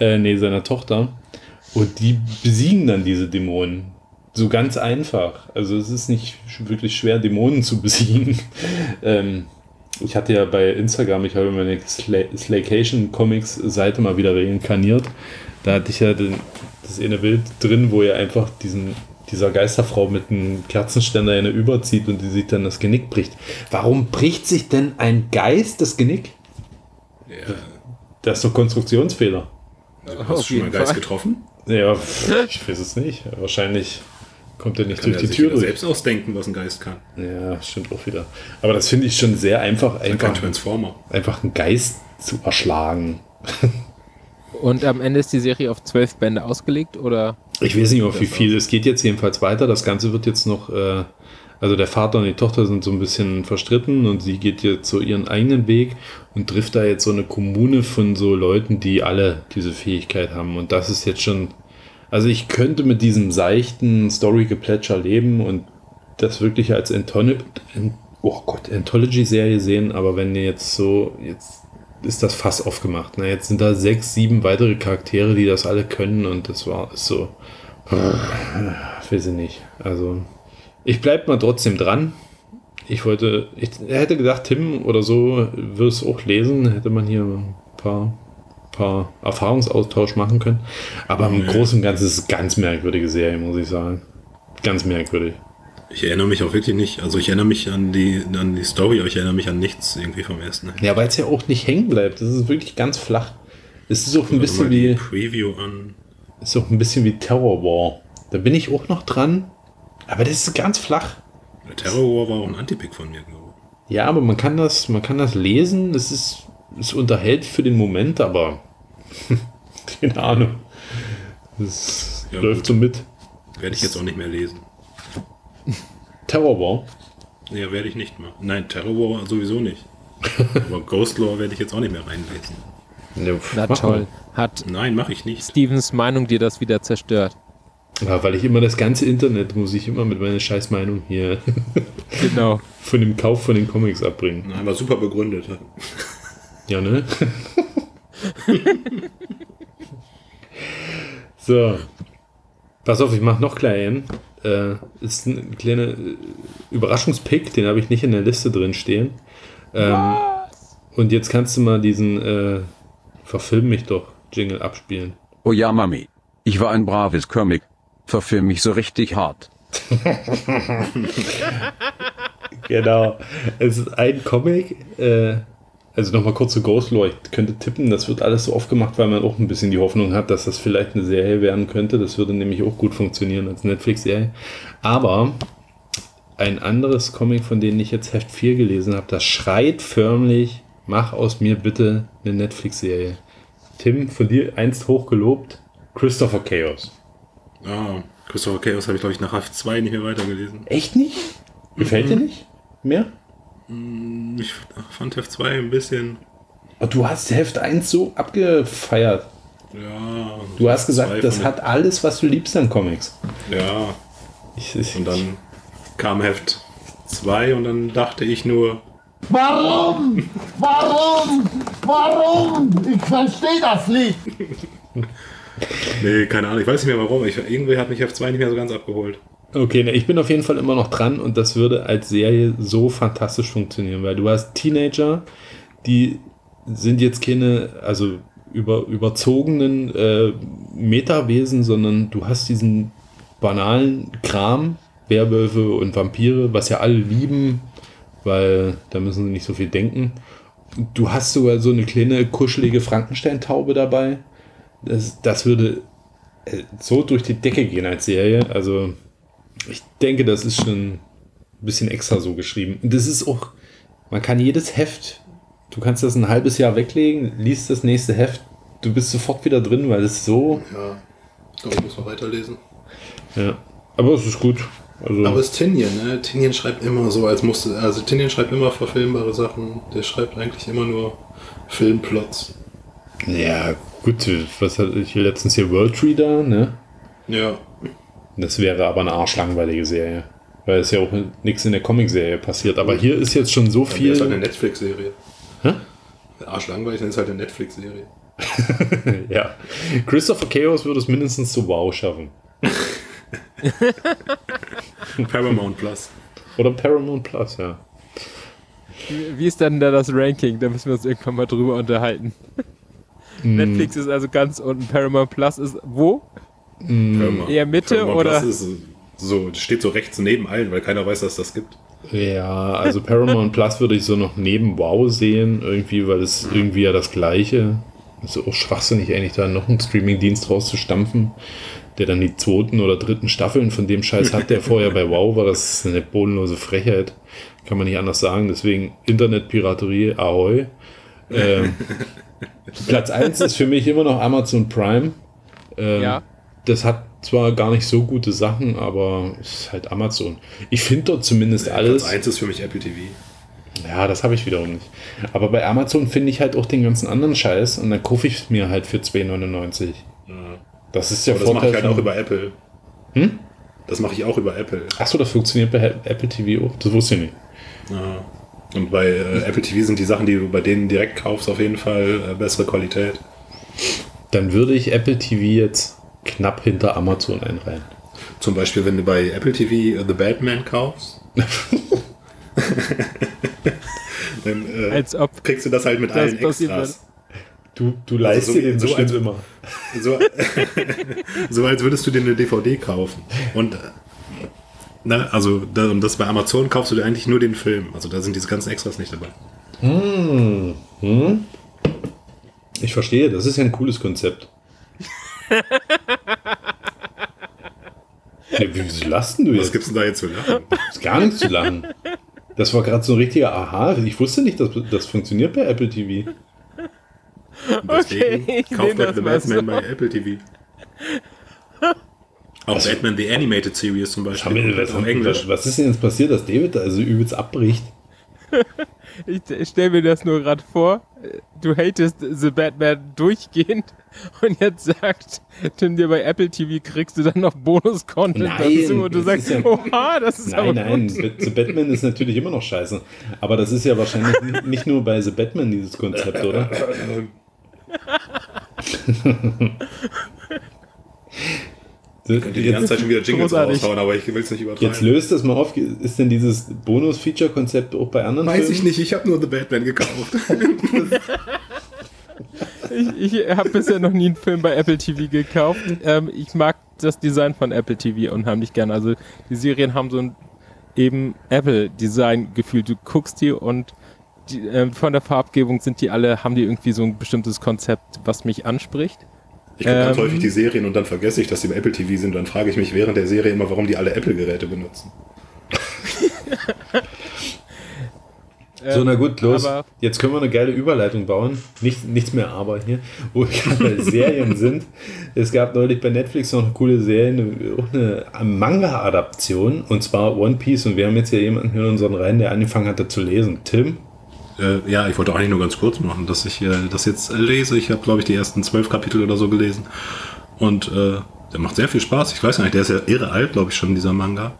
Äh, nee, seiner Tochter. Und die besiegen dann diese Dämonen. So ganz einfach. Also es ist nicht wirklich schwer, Dämonen zu besiegen. ähm, ich hatte ja bei Instagram, ich habe meine Sla- Slaycation Comics Seite mal wieder reinkarniert. Da hatte ich ja den, das eine Bild drin, wo er einfach diesen, dieser Geisterfrau mit einem Kerzenständer eine überzieht und die sich dann das Genick bricht. Warum bricht sich denn ein Geist das Genick? Das ist doch Konstruktionsfehler. Also, hast du schon mal einen Geist getroffen? Ja, ich weiß es nicht. Wahrscheinlich kommt er nicht Kann durch er die sich Tür durch. selbst ausdenken, was ein Geist kann. Ja, stimmt auch wieder. Aber das finde ich schon sehr einfach, einfach, Transformer. einfach einen Geist zu erschlagen. Und am Ende ist die Serie auf zwölf Bände ausgelegt oder? Ich weiß nicht, auf wie viel. Es geht jetzt jedenfalls weiter. Das Ganze wird jetzt noch, äh, also der Vater und die Tochter sind so ein bisschen verstritten und sie geht jetzt so ihren eigenen Weg und trifft da jetzt so eine Kommune von so Leuten, die alle diese Fähigkeit haben. Und das ist jetzt schon, also ich könnte mit diesem seichten Story-Geplätscher leben und das wirklich als Antholo oh Gott, Anthology-Serie sehen, aber wenn jetzt so, jetzt ist das Fass aufgemacht. Na, jetzt sind da sechs, sieben weitere Charaktere, die das alle können und das war ist so. Weiß ich nicht. Also, ich bleib mal trotzdem dran. Ich wollte, ich hätte gedacht, Tim oder so würde es auch lesen, hätte man hier ein paar, paar Erfahrungsaustausch machen können. Aber im Großen und Ganzen ist es ganz merkwürdige Serie, muss ich sagen. Ganz merkwürdig. Ich erinnere mich auch wirklich nicht. Also ich erinnere mich an die, an die Story, aber ich erinnere mich an nichts irgendwie vom ersten. Ja, weil es ja auch nicht hängen bleibt. Das ist wirklich ganz flach. Es ist auch ein bisschen wie, Preview an. ist auch ein bisschen wie Terror War. Da bin ich auch noch dran. Aber das ist ganz flach. Der Terror War war auch ein Antipick von mir, glaube Ja, aber man kann das, man kann das lesen. Das ist, es unterhält für den Moment, aber keine Ahnung. Das Ja, läuft gut. so mit. Werde ich jetzt auch nicht mehr lesen. Terror War. Ja, werde ich nicht mehr. Nein, Terror War sowieso nicht. aber Ghost Lore werde ich jetzt auch nicht mehr reinlesen. Ja, Na toll. Hat Nein, mache ich nicht. Stevens Meinung dir das wieder zerstört? Ja, weil ich immer das ganze Internet muss ich immer mit meiner Scheißmeinung hier Genau. von dem Kauf von den Comics abbringen. Nein, war super begründet. Ja, ne? so. Pass auf, ich mach noch klein. Äh, ist ein kleiner äh, Überraschungspick, den habe ich nicht in der Liste drin stehen. Ähm, und jetzt kannst du mal diesen äh, Verfilm mich doch Jingle abspielen. Oh ja, Mami. Ich war ein braves Comic. Verfilm mich so richtig hart. Genau. Es ist ein Comic. Äh, also nochmal kurz zu Ghost Lore. Ich könnte tippen, das wird alles so oft gemacht, weil man auch ein bisschen die Hoffnung hat, dass das vielleicht eine Serie werden könnte. Das würde nämlich auch gut funktionieren als Netflix-Serie. Aber ein anderes Comic, von dem ich jetzt Heft 4 gelesen habe, das schreit förmlich, mach aus mir bitte eine Netflix-Serie. Tim, von dir einst hochgelobt, Christopher Chaos. Ah, Christopher Chaos habe ich, glaube ich, nach Haft 2 nicht mehr weitergelesen. Echt nicht? Gefällt dir nicht? Mehr? Ich fand Heft 2 ein bisschen. Oh, du hast Heft 1 so abgefeiert. Ja. Du hast gesagt, das hat alles, was du liebst an Comics. Ja, Ich, ich, und dann kam Heft 2 und dann dachte ich nur, Warum? Warum? Warum? Ich verstehe das nicht. nee, keine Ahnung, ich weiß nicht mehr warum. Ich, irgendwie hat mich Heft 2 nicht mehr so ganz abgeholt. Okay, ne, ich bin auf jeden Fall immer noch dran und das würde als Serie so fantastisch funktionieren, weil du hast Teenager, die sind jetzt keine, also über, überzogenen äh, Metawesen, sondern du hast diesen banalen Kram, Werwölfe und Vampire, was ja alle lieben, weil da müssen sie nicht so viel denken. Du hast sogar so eine kleine kuschelige Frankenstein-Taube dabei. Das, das würde äh, so durch die Decke gehen als Serie. Also ich denke, das ist schon ein bisschen extra so geschrieben. Und das ist auch, man kann jedes Heft, du kannst das ein halbes Jahr weglegen, liest das nächste Heft, du bist sofort wieder drin, weil es so, Ja, glaube, ich muss mal weiterlesen. ja. Aber es ist gut. Also, Aber es ist Tinian, ne? Tinian schreibt immer so, als musste. Also Tinian schreibt immer verfilmbare Sachen. Der schreibt eigentlich immer nur Filmplots. ja, gut, was hatte ich letztens hier World Reader, ne? Ja. Das wäre aber eine arschlangweilige Serie. Weil es ja auch nichts in der Comicserie passiert. Aber hier ist jetzt schon so Dann ist halt eine viel. Netflix-Serie. Hä? Arschlangweilig, dann ist halt eine Netflix-Serie. Ja. Christopher Chaos würde es mindestens zu Wow schaffen. Paramount Plus. Oder Paramount Plus, ja. Wie ist dann da das Ranking? Da müssen wir uns irgendwann mal drüber unterhalten. Hm. Netflix ist also ganz unten, Paramount Plus ist wo? Paramount- Eher Mitte Paramount oder- Plus ist so, das steht so rechts neben allen, weil keiner weiß, dass das gibt. Ja, also Paramount Plus würde ich so noch neben Wow sehen, irgendwie, weil es irgendwie ja das gleiche. ist auch schwachsinnig, eigentlich da noch einen Streamingdienst rauszustampfen, der dann die zweiten oder dritten Staffeln von dem Scheiß hat, der vorher bei Wow war. Das ist eine bodenlose Frechheit. Kann man nicht anders sagen. Deswegen Internetpiraterie, ahoi. Ähm, Platz 1 ist für mich immer noch Amazon Prime. Ähm, Ja. Das hat zwar gar nicht so gute Sachen, aber es ist halt Amazon. Ich finde dort zumindest alles. Platz 1 ist für mich Apple TV. Ja, das habe ich wiederum nicht. Aber bei Amazon finde ich halt auch den ganzen anderen Scheiß und dann kaufe ich es mir halt für 2,99. Das ist Aber das mache ich halt auch über Apple. Hm? Das mache ich auch über Apple. Achso, das funktioniert bei Apple TV auch. Das wusste ich nicht. Ja. Und bei äh, Apple TV sind die Sachen, die du bei denen direkt kaufst, auf jeden Fall äh, bessere Qualität. Dann würde ich Apple TV jetzt knapp hinter Amazon einreihen. Zum Beispiel, wenn du bei Apple TV The Batman kaufst, dann äh, Als ob kriegst du das halt mit das allen Extras. Du, du leistest so- dir den so bestimmt als- immer. So, so als würdest du dir eine DVD kaufen. Und äh, ne, also da, und das bei Amazon kaufst du dir eigentlich nur den Film. Also da sind diese ganzen Extras nicht dabei. Hm. Hm. Ich verstehe, das ist ja ein cooles Konzept. Ja, wie lachst du Was jetzt? gibt's denn da jetzt zu lachen? Ist gar nichts zu lachen. Das war gerade so ein richtiger Aha. Ich wusste nicht, dass das funktioniert bei Apple TV. Deswegen Okay, ich kauft euch das The mal Batman so. bei Apple TV. Auch Batman The Animated Series zum Beispiel. Komplett was, auf Englisch. was, was ist denn jetzt passiert, dass David da also übelst abbricht? Ich, ich stelle mir das nur gerade vor. Du hatest The Batman durchgehend und jetzt sagt Tim dir bei Apple TV kriegst du dann noch Bonus-Content Nein, dazu und du sagst, ja- oha, das ist aber Nein, nein. The Batman ist natürlich immer noch scheiße. Aber das ist ja wahrscheinlich nicht- nicht nur bei The Batman dieses Konzept, oder? Könnt ihr die ganze Zeit schon wieder Jingles Großartig. raushauen, aber ich will es nicht übertreiben. Jetzt löst das mal auf. Ist denn dieses Bonus-Feature-Konzept auch bei anderen Weiß Filmen? ich nicht, ich habe nur The Batman gekauft. Ich, ich habe bisher noch nie einen Film bei Apple TV gekauft. Ähm, ich mag das Design von Apple TV unheimlich gern. Also die Serien haben so ein eben Apple-Design-Gefühl. Du guckst die und die, ähm, von der Farbgebung sind die alle, haben die irgendwie so ein bestimmtes Konzept, was mich anspricht. Ich gucke ganz Ähm. häufig die Serien und dann vergesse ich, dass die bei Apple TV sind. Dann frage ich mich während der Serie immer, warum die alle Apple-Geräte benutzen. So, na gut, los. aber- Jetzt können wir eine geile Überleitung bauen. Nicht, nichts mehr aber hier, wo wir gerade bei Serien sind. Es gab neulich bei Netflix noch eine coole Serie, eine, auch eine Manga-Adaption, und zwar One Piece. Und wir haben jetzt hier jemanden hier in unseren Reihen, der angefangen hat, da zu lesen. Tim? Äh, ja, ich wollte eigentlich nur ganz kurz machen, dass ich äh, das jetzt äh, lese. Ich habe, glaube ich, die ersten zwölf Kapitel oder so gelesen. Und äh, der macht sehr viel Spaß. Ich weiß gar nicht, der ist ja irre alt, glaube ich, schon, dieser Manga.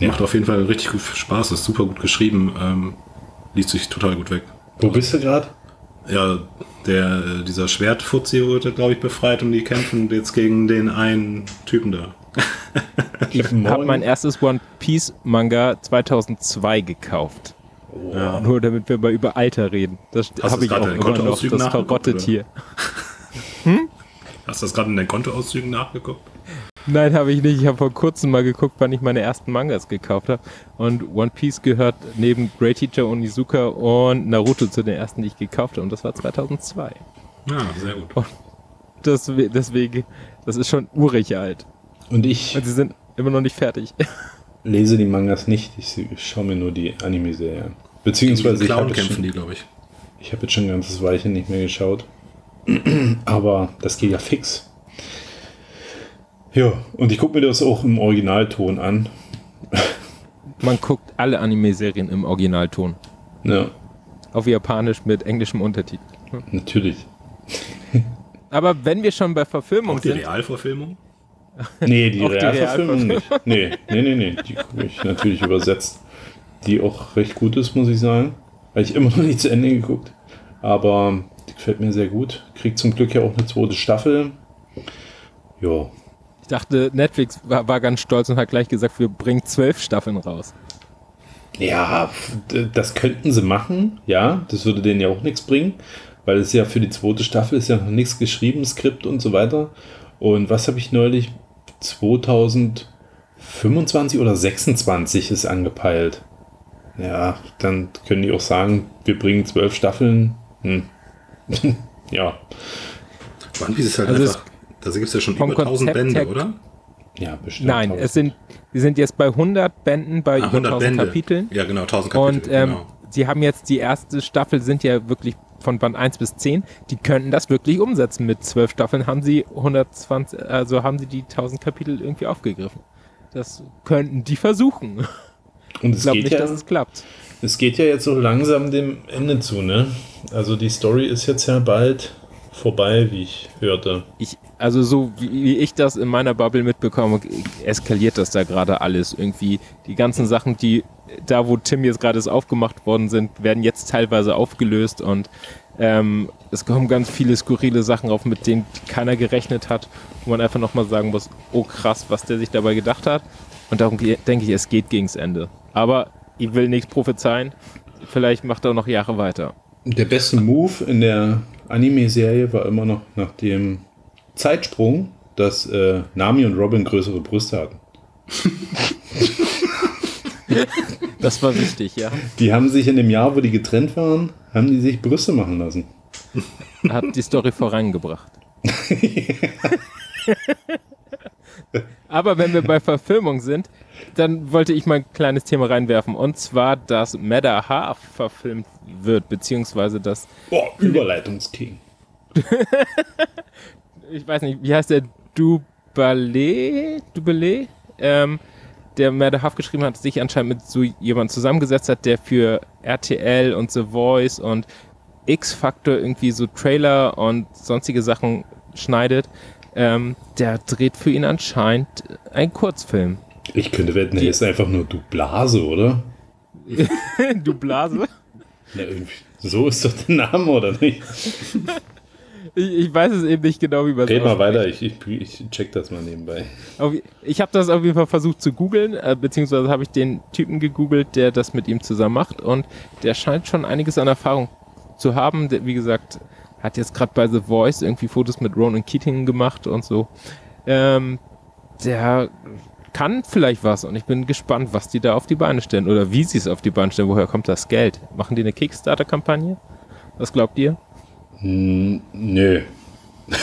Ja. Macht auf jeden Fall richtig gut Spaß, ist super gut geschrieben, ähm, liest sich total gut weg. Wo bist du gerade? Ja, der, dieser Schwertfuzzi wurde, glaube ich, befreit und die kämpfen jetzt gegen den einen Typen da. Ich habe mein erstes One Piece Manga 2002 gekauft. Nur damit wir mal über Alter reden. Das habe ich gerade auch deinen immer noch, Kontoauszügen das verrottet hier. Hast du das gerade in den Kontoauszügen nachgeguckt? Nein, habe ich nicht. Ich habe vor kurzem mal geguckt, wann ich meine ersten Mangas gekauft habe. Und One Piece gehört neben Great Teacher Onizuka und Naruto zu den ersten, die ich gekauft habe. Und das war 2002. Ja, sehr gut. Das, deswegen, das ist schon urig alt. Und ich Und sie sind immer noch nicht fertig. lese die Mangas nicht, ich, ich schaue mir nur die Anime-Serie an. Beziehungsweise ich Clown habe kämpfen schon, die, glaube ich. ich hab jetzt schon ein ganzes Weilchen nicht mehr geschaut. Aber das geht ja fix. Ja, und ich gucke mir das auch im Originalton an. Man guckt alle Anime-Serien im Originalton. Ja, Auf Japanisch mit englischem Untertitel. natürlich. Aber wenn wir schon bei Verfilmung Auch die sind, Realverfilmung? Nee, die Realverfilmung nicht. Nee, nee, nee, nee. Die gucke ich natürlich übersetzt. Die auch recht gut ist, muss ich sagen. Habe ich immer noch nicht zu Ende geguckt. Aber die gefällt mir sehr gut. Kriegt zum Glück ja auch eine zweite Staffel. Ja, ich dachte, Netflix war, war ganz stolz und hat gleich gesagt, wir bringen zwölf Staffeln raus. Ja, das könnten sie machen, ja. Das würde denen ja auch nichts bringen, weil es ja für die zweite Staffel ist ja noch nichts geschrieben, Skript und so weiter. Und was habe ich neulich? 2025 oder 26 ist angepeilt. Ja, dann können die auch sagen, wir bringen zwölf Staffeln. Hm. ja, One Piece ist halt Also einfach, da gibt es ja schon über 1000 Konzept Bände, her- oder? ja, bestimmt. Nein, es sind, wir sind jetzt bei 100 Bänden, bei Ah, über 1000 Kapiteln. Ja, genau, 1000 Kapitel. Und ähm, genau. sie haben jetzt die erste Staffel, sind ja wirklich von Band 1 bis 10. Die könnten das wirklich umsetzen. Mit zwölf Staffeln haben sie 120, also haben sie die 1000 Kapitel irgendwie aufgegriffen. Das könnten die versuchen. Und Ich es glaube nicht, ja, dass es klappt. Es geht ja jetzt so langsam dem Ende zu, ne? Also die Story ist jetzt ja bald vorbei, wie ich hörte. Ich, also so wie ich das in meiner Bubble mitbekomme, eskaliert das da gerade alles. Irgendwie die ganzen Sachen, die da, wo Tim jetzt gerade ist aufgemacht worden sind, werden jetzt teilweise aufgelöst und ähm, es kommen ganz viele skurrile Sachen auf, mit denen keiner gerechnet hat, wo man einfach nochmal sagen muss, oh krass, was der sich dabei gedacht hat. Und darum denke ich, es geht gegens Ende. Aber ich will nichts prophezeien. Vielleicht macht er noch Jahre weiter. Der beste Move in der Anime-Serie war immer noch nach dem Zeitsprung, dass äh, Nami und Robin größere Brüste hatten. Das war wichtig, ja. Die haben sich in dem Jahr, wo die getrennt waren, haben die sich Brüste machen lassen. Hat die Story vorangebracht. Aber wenn wir bei Verfilmung sind, dann wollte ich mal ein kleines Thema reinwerfen. Und zwar, dass Matter Half verfilmt wird, beziehungsweise dass, Boah, Überleitungsking. ich weiß nicht, wie heißt der Dubalet? Dubalet? Ähm, der Matter Half geschrieben hat, sich anscheinend mit so jemand zusammengesetzt hat, der für RTL und The Voice und X-Factor irgendwie so Trailer und sonstige Sachen schneidet. Ähm, der dreht für ihn anscheinend einen Kurzfilm. Ich könnte wetten, er ist einfach nur du Blase, oder? du Blase? Ja, irgendwie. So ist doch der Name, oder nicht? Ich, ich weiß es eben nicht genau, wie man es Red mal weiter, ich, ich, ich check das mal nebenbei. Ich habe das auf jeden Fall versucht zu googeln, äh, beziehungsweise habe ich den Typen gegoogelt, der das mit ihm zusammen macht und der scheint schon einiges an Erfahrung zu haben. Der, wie gesagt, hat jetzt gerade bei The Voice irgendwie Fotos mit Ronan Keating gemacht und so. Ähm, der kann vielleicht was und ich bin gespannt, was die da auf die Beine stellen oder wie sie es auf die Beine stellen. Woher kommt das Geld? Machen die eine Kickstarter-Kampagne? Was glaubt ihr? Hm, nö.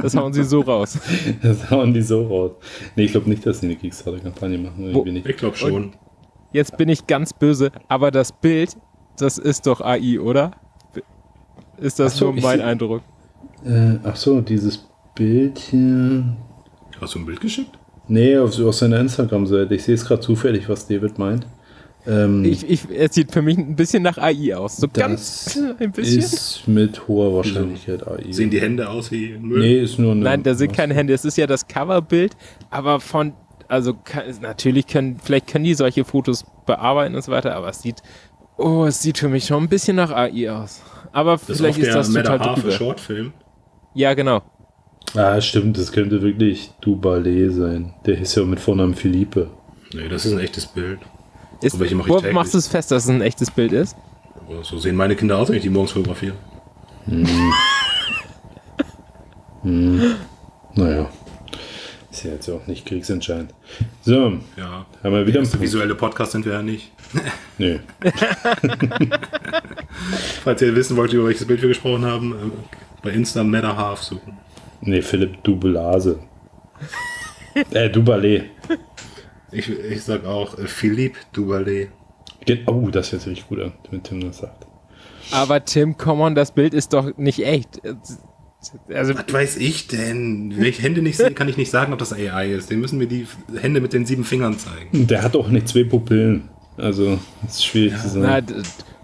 Das hauen sie so raus. Das hauen die so raus. Nee, ich glaube nicht, dass sie eine Kickstarter-Kampagne machen. Nicht. Ich glaube schon. Jetzt bin ich ganz böse, aber das Bild, das ist doch AI, oder? Ist das so, nur mein Eindruck? Äh, ach so, dieses Bild hier. Hast du ein Bild geschickt? Nee, auf, auf seiner Instagram-Seite. Ich sehe es gerade zufällig, was David meint. Ähm, Ich, ich, es sieht für mich ein bisschen nach AI aus. So das ganz ein bisschen. ist mit hoher Wahrscheinlichkeit AI. Sehen die Hände aus wie Müll? Nee, ist nur eine. Nein, da sind keine Hände. Es ist ja das Coverbild, aber von Also kann, natürlich können, vielleicht können die solche Fotos bearbeiten und so weiter, aber es sieht, oh, es sieht für mich schon ein bisschen nach AI aus. Aber Das vielleicht ist ist auch das der total drüber. Shortfilm. Ja, genau. Ah, stimmt, das könnte wirklich Dubalé sein. Der hieß ja mit Vornamen Philippe. Nee, das ist ein echtes Bild. Ist, Aber welche mache ich wo machst du es fest, dass es ein echtes Bild ist? So sehen meine Kinder aus, wenn ich die morgens fotografiere. Naja. Ist ja jetzt auch nicht kriegsentscheidend. So, Ja. haben wir wieder Der visuelle Podcast sind wir ja nicht. Nö. Falls ihr wissen wollt, über welches Bild wir gesprochen haben, äh, bei Insta Meta Half suchen. Nee, Philipp Dubelase. äh, Dubalé. Ich, ich sag auch äh, Philippe Dubalé. Ge- Oh, das hört sich richtig gut an, wenn Tim das sagt. Aber Tim, come on, das Bild ist doch nicht echt. Also, Was weiß ich denn? Wenn ich Hände nicht sehe, kann ich nicht sagen, ob das AI ist. Den müssen mir die Hände mit den sieben Fingern zeigen. Der hat auch nicht zwei Pupillen. Also, das ist schwierig zu sagen. na,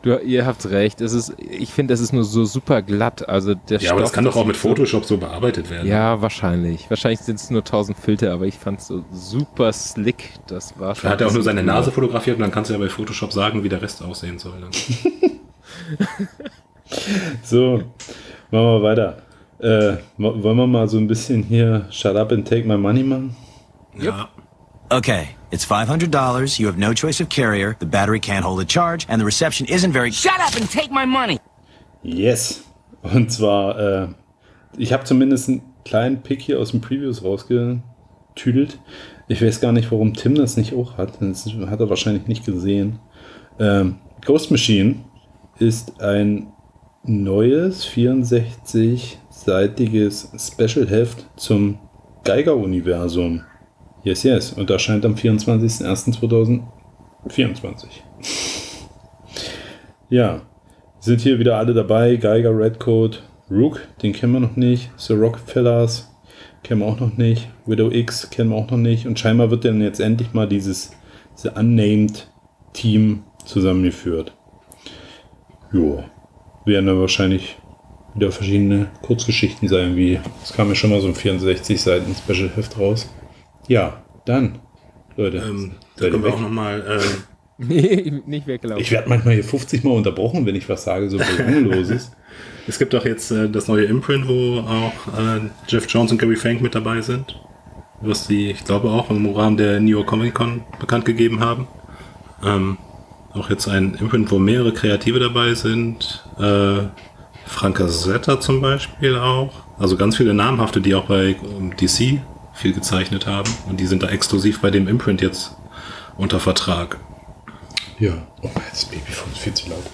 du, ihr habt recht. Es ist, ich finde, das ist nur so super glatt. Also der Ja, aber das Stoff, kann doch auch mit Photoshop so bearbeitet werden. Ja, wahrscheinlich. Wahrscheinlich sind es nur 1000 Filter, aber ich fand es so super slick. Das war schon. Da hat er auch nur seine cool. Nase fotografiert und dann kannst du ja bei Photoshop sagen, wie der Rest aussehen soll. Dann. So, machen wir weiter. Äh, wo- wollen wir mal so ein bisschen hier Shut up and take my money machen? Ja. Okay, it's $500, you have no choice of carrier, the battery can't hold a charge, and the reception isn't very. Shut up and take my money. Yes. Und zwar, äh, ich habe zumindest einen kleinen Pick hier aus dem Previews rausgetüdelt. Ich weiß gar nicht, warum Tim das nicht auch hat. Das hat er wahrscheinlich nicht gesehen. Ähm, Ghost Machine ist ein neues 64-seitiges Special-Heft zum Geiger-Universum. Yes, yes. Und erscheint am 24.01.2024. Ja, sind hier wieder alle dabei. Geiger, Redcoat, Rook, den kennen wir noch nicht. The Rockefellers kennen wir auch noch nicht. Widow X kennen wir auch noch nicht. Und scheinbar wird dann jetzt endlich mal dieses, diese Unnamed Team zusammengeführt. Jo, werden dann wahrscheinlich wieder verschiedene Kurzgeschichten sein, wie es kam ja schon mal so ein 64 Seiten Special Heft raus. Ja, dann, Leute, Ähm, da können wir weg? auch nochmal. Ähm, Nee, nicht weglaufen. Ich werde manchmal hier 50 Mal unterbrochen, wenn ich was sage, so belangloses. es gibt auch jetzt äh, das neue Imprint, wo auch äh, Jeff Jones und Gary Frank mit dabei sind. Was die, ich glaube, auch im Rahmen der New York Comic Con bekannt gegeben haben. Ähm, auch jetzt ein Imprint, wo mehrere Kreative dabei sind. Äh, Franka Zetta zum Beispiel auch. Also ganz viele namhafte, die auch bei DC viel gezeichnet haben. Und die sind da exklusiv bei dem Imprint jetzt unter Vertrag. Ja, oh, das Babyfon ist viel zu laut.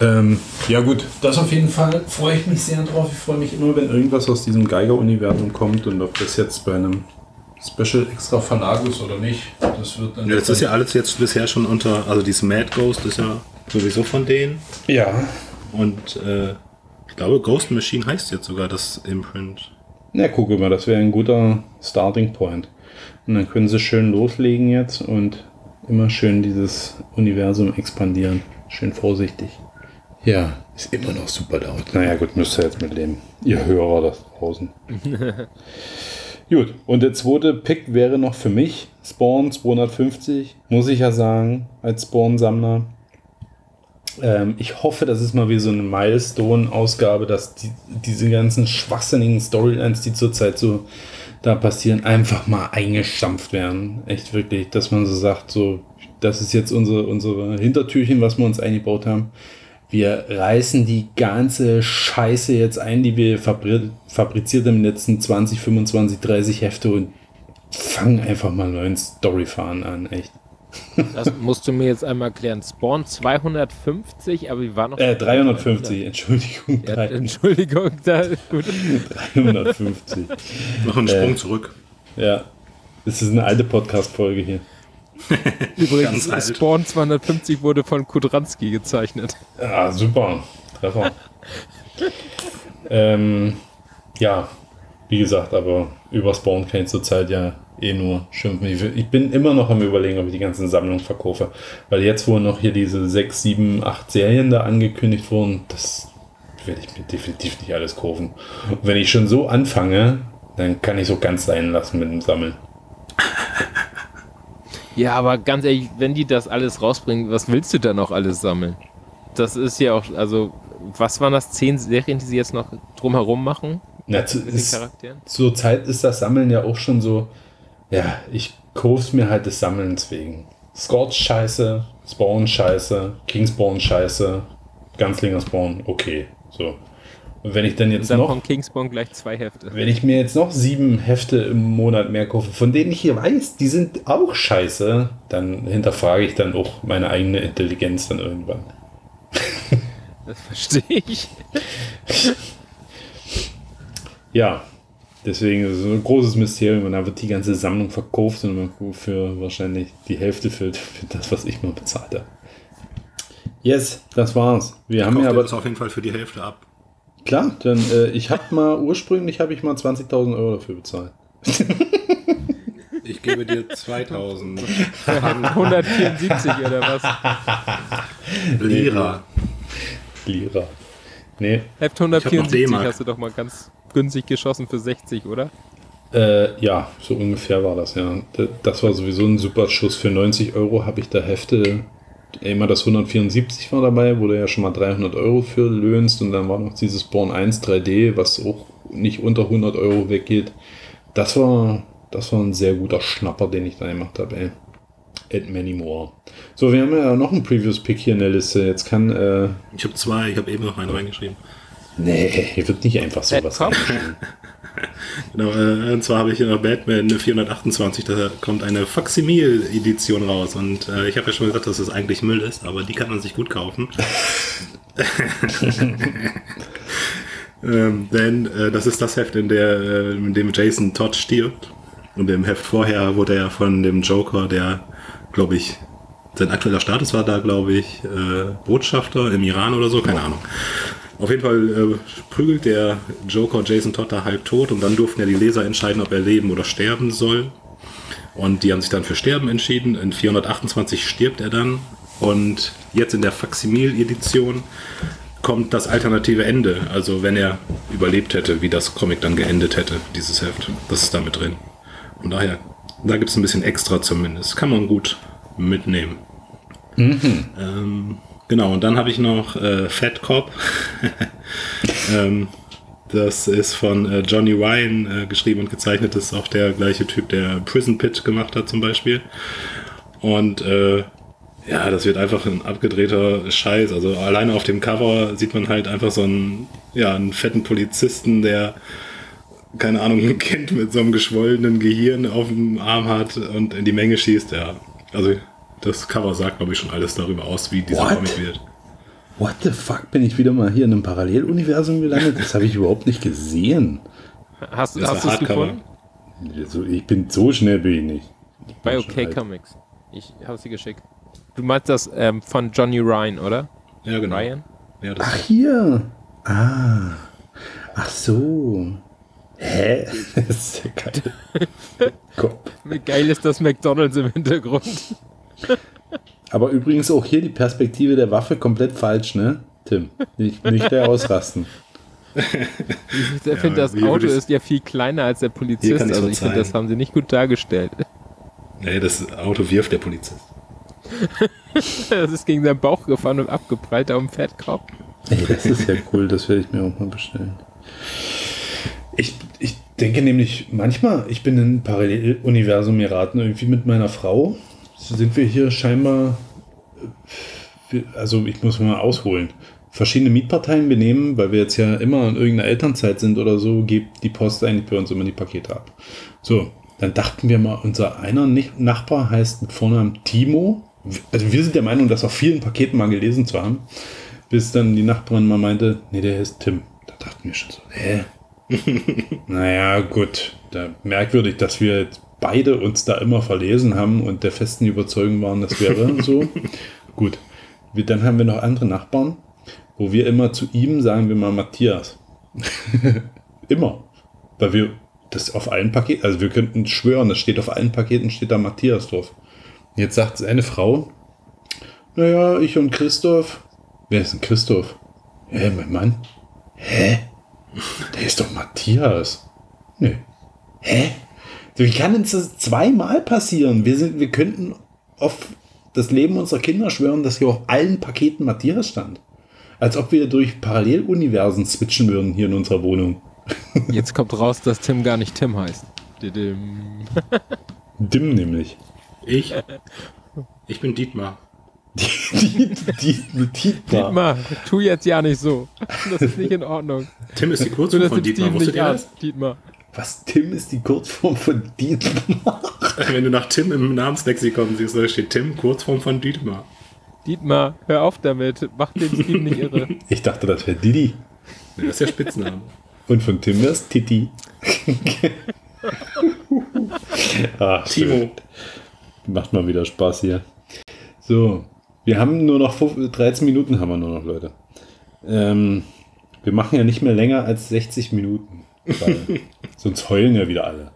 Ähm, ja gut, das auf jeden Fall freue ich mich sehr drauf. Ich freue mich immer, wenn irgendwas aus diesem Geiger-Universum kommt und ob das jetzt bei einem Special extra Verlag ist oder nicht. Das wird dann Ja, das ist ja alles jetzt bisher schon unter, also dieses Mad Ghost ist ja sowieso von denen. Ja. Und äh, ich glaube, Ghost Machine heißt jetzt sogar das Imprint. Na, gucke mal, das wäre ein guter Starting Point. Und dann können sie schön loslegen jetzt und immer schön dieses Universum expandieren. Schön vorsichtig. Ja, ist immer noch super laut. Naja, gut, müsst ihr jetzt mitleben. Ihr Hörer da draußen. Gut, und der zweite Pick wäre noch für mich Spawn 250, muss ich ja sagen, als Spawn-Sammler. Ähm, ich hoffe, das ist mal wie so eine Milestone-Ausgabe, dass die, diese ganzen schwachsinnigen Storylines, die zurzeit so da passieren, einfach mal eingestampft werden. Echt wirklich, dass man so sagt, so, das ist jetzt unsere, unsere Hintertürchen, was wir uns eingebaut haben. Wir reißen die ganze Scheiße jetzt ein, die wir fabri fabriziert haben in den letzten 20, 25, 30 Hefte und fangen einfach mal neuen Storyfahren an, echt. Das musst du mir jetzt einmal klären. Spawn 250, aber wie war noch? Äh, 350, Entschuldigung. Ja, Entschuldigung, da, gut. 350. Noch einen Sprung Äh, zurück. Ja, das ist eine alte Podcast-Folge hier. Übrigens. Spawn 250 wurde von Kudranski gezeichnet. Ja, super. Treffer. ähm, ja, wie gesagt, aber über Spawn kann ich zurzeit ja eh nur schimpfen. Ich, bin immer noch am überlegen, ob ich die ganzen Sammlungen verkaufe. Weil jetzt, wo noch hier diese 6, 7, 8 Serien da angekündigt wurden, das werde ich mir definitiv nicht alles kaufen. Und wenn ich schon so anfange, dann kann ich so ganz sein lassen mit dem Sammeln. Ja, aber ganz ehrlich, wenn die das alles rausbringen, was willst du da noch alles sammeln? Das ist ja auch, also, was waren das? Zehn Serien, die sie jetzt noch drumherum machen? Na, zu, ist, Charakteren? zur Zeit ist das Sammeln ja auch schon so, ja, ich kauf's mir halt des Sammelns wegen. Scorch scheiße, Spawn scheiße, Kingspawn scheiße, Ganzlinger Spawn, okay. So. Und wenn ich dann jetzt dann noch, von Kingspawn gleich zwei Hefte. wenn ich mir jetzt noch sieben Hefte im Monat mehr kaufe, von denen ich hier weiß, die sind auch scheiße, dann hinterfrage ich dann auch meine eigene Intelligenz dann irgendwann. Das verstehe ich. Ja, deswegen ist es so ein großes Mysterium und dann wird die ganze Sammlung verkauft und man für wahrscheinlich die Hälfte für, für das, was ich mal bezahlt habe. Yes, das war's. Wir haben ja aber das auf jeden Fall für die Hälfte ab. klar, dann äh, ich habe mal ursprünglich habe ich mal 20.000 Euro dafür bezahlt. Ich gebe dir 2000 174 oder was? Lira. Lira. Nee, Heft Ich hab noch 174 D-Mark. hast du doch mal ganz günstig geschossen für 60, oder? Äh, ja, so ungefähr war das, ja. Das war sowieso ein super Schuss. Für 90 Euro habe ich da Hefte, immer das 174 war dabei, wo du ja schon mal 300 Euro für löhnst und dann war noch dieses Born 1 3D, was auch nicht unter 100 Euro weggeht. Das war, das war ein sehr guter Schnapper, den ich da gemacht habe, ey. And many more. So, wir haben ja noch einen Previous Pick hier in der Liste. Jetzt kann, äh, Ich habe zwei, ich habe eben noch einen reingeschrieben. Nee, hier wird nicht einfach sowas. Genau, äh, und zwar habe ich hier noch Batman 428, da kommt eine Faximil-Edition raus. Und äh, ich habe ja schon gesagt, dass das eigentlich Müll ist, aber die kann man sich gut kaufen. ähm, denn äh, das ist das Heft, in, der, äh, in dem Jason Todd stirbt. Und im Heft vorher wurde er von dem Joker, der, glaube ich, sein aktueller Status war da, glaube ich, äh, Botschafter im Iran oder so, keine Ahnung. Auf jeden Fall äh, prügelt der Joker Jason Todd da halb tot und dann durften ja die Leser entscheiden, ob er leben oder sterben soll. Und die haben sich dann für Sterben entschieden. In 428 stirbt er dann. Und jetzt in der Faximil-Edition kommt das alternative Ende. Also wenn er überlebt hätte, wie das Comic dann geendet hätte, dieses Heft. Das ist da mit drin. Und daher, da gibt es ein bisschen extra zumindest. Kann man gut mitnehmen. Ähm, genau, und dann habe ich noch äh, Fat Cop. ähm, das ist von äh, Johnny Ryan äh, geschrieben und gezeichnet. Das ist auch der gleiche Typ, der Prison Pit gemacht hat zum Beispiel. Und äh, ja, das wird einfach ein abgedrehter Scheiß. Also alleine auf dem Cover sieht man halt einfach so einen, ja, einen fetten Polizisten, der keine Ahnung, ein Kind mit so einem geschwollenen Gehirn auf dem Arm hat und in die Menge schießt, ja. Also das Cover sagt, glaube ich, schon alles darüber aus, wie dieser What? Comic wird. What the fuck, bin ich wieder mal hier in einem Paralleluniversum gelandet? Das habe ich überhaupt nicht gesehen. Hast, Das hast du es gefunden? Also, ich bin so schnell bin ich nicht. Ich Bei OK alt. Comics. Ich habe sie geschickt. Du meinst das ähm, von Johnny Ryan, oder? Ja, genau. Ryan? Ja, das Ach, hier. Ah. Ach so. Hä? Das ist ja geil. Wie geil ist das McDonalds im Hintergrund? Aber übrigens auch hier die Perspektive der Waffe komplett falsch, ne? Tim, nicht, nicht der ausrasten. Ich finde, das Auto ist ja viel kleiner als der Polizist. Also ich finde, das haben sie nicht gut dargestellt. nee, das Auto wirft der Polizist. Das ist gegen seinen Bauch gefahren und abgeprallt auf dem Fettkorb. Ey, das ist ja cool, das werde ich mir auch mal bestellen. Ich, ich denke nämlich, manchmal, ich bin in ein Paralleluniversum geraten, irgendwie mit meiner Frau. Sind wir hier scheinbar, also ich muss mal ausholen, verschiedene Mietparteien benehmen, weil wir jetzt ja immer in irgendeiner Elternzeit sind oder so, gibt die Post eigentlich bei uns immer die Pakete ab. So, dann dachten wir mal, unser einer Nachbar heißt mit Vornamen Timo. Also wir sind der Meinung, das auf vielen Paketen mal gelesen zu haben, bis dann die Nachbarin mal meinte, nee, der heißt Tim. Da dachten wir schon so, hä? naja, gut. Da merkwürdig, dass wir jetzt beide uns da immer verlesen haben und der festen Überzeugung waren, das wäre so. gut. Wir, dann haben wir noch andere Nachbarn, wo wir immer zu ihm sagen wir mal Matthias. immer. Weil wir das auf allen Paketen, also wir könnten schwören, das steht auf allen Paketen, steht da Matthias drauf. Jetzt sagt eine Frau, naja, ich und Christoph. Wer ist denn Christoph? Hä, mein Mann? Hä? Der ist doch Matthias. Nö. Hä? Wie kann uns das zweimal passieren? Wir, sind, wir könnten auf das Leben unserer Kinder schwören, dass hier auf allen Paketen Matthias stand. Als ob wir durch Paralleluniversen switchen würden hier in unserer Wohnung. Jetzt kommt raus, dass Tim gar nicht Tim heißt. Didim. Dim nämlich. Ich? Ich bin Dietmar. Die, die, die, Dietmar, tu jetzt ja nicht so. Das ist nicht in Ordnung. Tim ist die Kurzform das von Dietmar. Ihr an, das? Dietmar. Was? Tim ist die Kurzform von Dietmar. Wenn du nach Tim im Namenslexikon siehst, da steht Tim, Kurzform von Dietmar. Dietmar, hör auf damit. Mach den Steve nicht irre. Ich dachte, das wäre Didi. Nee, das ist der Spitzname. Und von Tim wäre es Titi. Ach, Timo. schön. Macht mal wieder Spaß hier. So, wir haben nur noch 15, 13 Minuten haben wir nur noch, Leute. Ähm, wir machen ja nicht mehr länger als 60 Minuten. Weil sonst heulen ja wieder alle.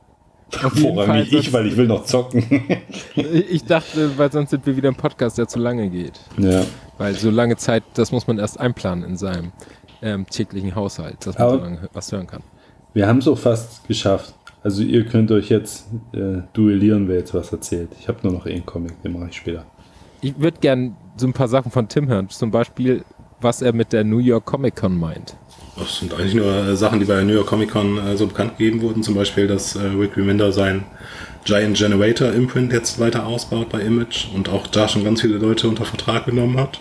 Vorrangig ich, weil ich will noch zocken. Ich dachte, weil sonst sind wir wieder ein Podcast, der zu lange geht. ja. Weil so lange Zeit, das muss man erst einplanen in seinem ähm, täglichen Haushalt, dass man Aber- so lange was hören kann. Wir haben es auch fast geschafft. Also ihr könnt euch jetzt äh, duellieren, wer jetzt was erzählt. Ich habe nur noch einen Comic, den mache ich später. Ich würde gern so ein paar Sachen von Tim hören. Zum Beispiel, was er mit der New York Comic Con meint. Das sind eigentlich nur äh, Sachen, die bei der New York Comic Con äh, so bekannt gegeben wurden. Zum Beispiel, dass äh, Rick Remender sein Giant Generator Imprint jetzt weiter ausbaut bei Image und auch da schon ganz viele Leute unter Vertrag genommen hat.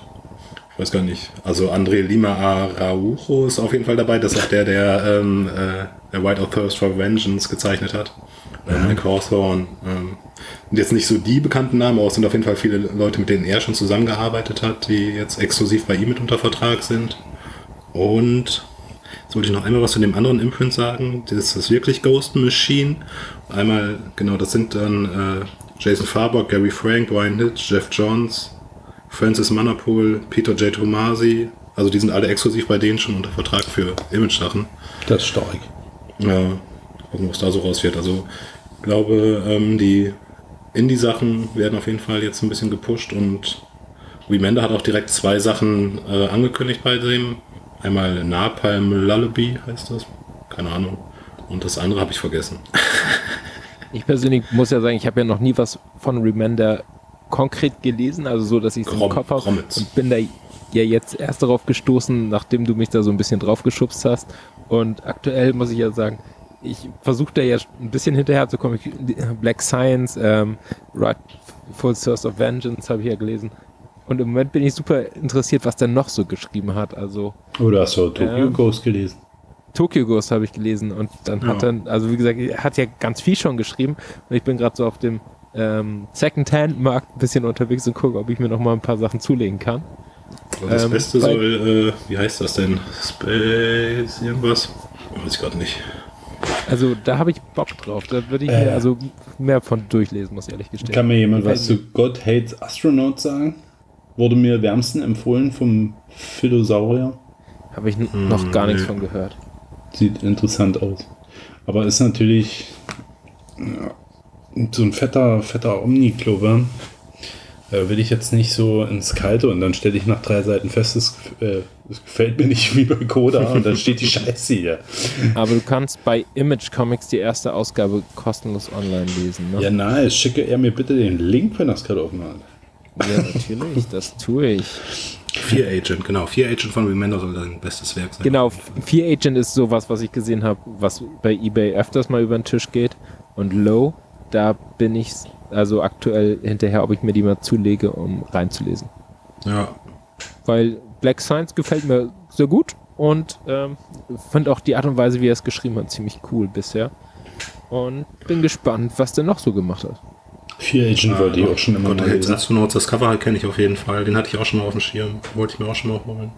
Ich weiß gar nicht. Also André Lima Araujo ist auf jeden Fall dabei. Das ist auch der, der, ähm, äh, der White of Thirst for Vengeance gezeichnet hat. Ähm, Nick Hawthorne. Ähm, sind jetzt nicht so die bekannten Namen, aber es sind auf jeden Fall viele Leute, mit denen er schon zusammengearbeitet hat, die jetzt exklusiv bei ihm mit unter Vertrag sind. Und Jetzt wollte ich noch einmal was zu dem anderen Imprint sagen. Das ist wirklich Ghost Machine. Einmal, genau, das sind dann äh, Jason Farbock, Gary Frank, Brian Hitch, Jeff Johns, Francis Manapul, Peter J. Tomasi. Also die sind alle exklusiv bei denen schon unter Vertrag für Image-Sachen. Das ist stark. Ja, gucken, was da so raus wird. Also ich glaube, ähm, die Indie-Sachen werden auf jeden Fall jetzt ein bisschen gepusht und Remender hat auch direkt zwei Sachen äh, angekündigt bei dem. Einmal Napalm Lullaby heißt das. Keine Ahnung. Und das andere habe ich vergessen. Ich persönlich muss ja sagen, ich habe ja noch nie was von Remender konkret gelesen, also so, dass ich es im Kopf habe und bin da ja jetzt erst darauf gestoßen, nachdem du mich da so ein bisschen drauf geschubst hast. Und aktuell muss ich ja sagen, ich versuche da ja ein bisschen hinterher zu kommen. Black Science, ähm, Rightful Source of Vengeance habe ich ja gelesen. Und im Moment bin ich super interessiert, was der noch so geschrieben hat. Also Oder hast du Tokyo Ja. Ghost gelesen? Tokyo Ghost habe ich gelesen und dann hat Ja. er, also wie gesagt, er hat ja ganz viel schon geschrieben und ich bin gerade so auf dem ähm, Second-Hand-Markt ein bisschen unterwegs und gucke, ob ich mir noch mal ein paar Sachen zulegen kann. Und das Ähm, Beste soll, äh, wie heißt das denn? Space irgendwas? Weiß ich gerade nicht. Also da habe ich Bock drauf. Da würde ich mir also mehr von durchlesen, muss ich ehrlich gestehen. Kann mir jemand was zu God Hates Astronaut sagen? Wurde mir wärmsten empfohlen vom Philosaurier. Habe ich noch gar nichts nee. von gehört. Sieht interessant aus. Aber ist natürlich ja, so ein fetter, fetter Omni-Klober. Äh, will ich jetzt nicht so ins Kalte und dann stelle ich nach drei Seiten fest, es, äh, es gefällt mir nicht wie bei Coda und dann steht die Scheiße hier. Aber du kannst bei Image Comics die erste Ausgabe kostenlos online lesen. Ne? Ja, nice. Schicke er mir bitte den Link, wenn er es gerade offen hat. Ja, natürlich, das tue ich. Fear Agent, genau. Fear Agent von Remender soll dein bestes Werk sein. Genau, Fear Agent ist sowas, was ich gesehen habe, was bei eBay öfters mal über den Tisch geht. Und Low, da bin ich also aktuell hinterher, ob ich mir die mal zulege, um reinzulesen. Ja. Weil Black Science gefällt mir sehr gut und ähm, finde auch die Art und Weise, wie er es geschrieben hat, ziemlich cool bisher. Und bin gespannt, was der noch so gemacht hat. Fear Agent wollte ich auch schon immer Gott, mal lesen. Astronauts, das Cover kenne ich auf jeden Fall. Den hatte ich auch schon mal auf dem Schirm. Wollte ich mir auch schon mal holen.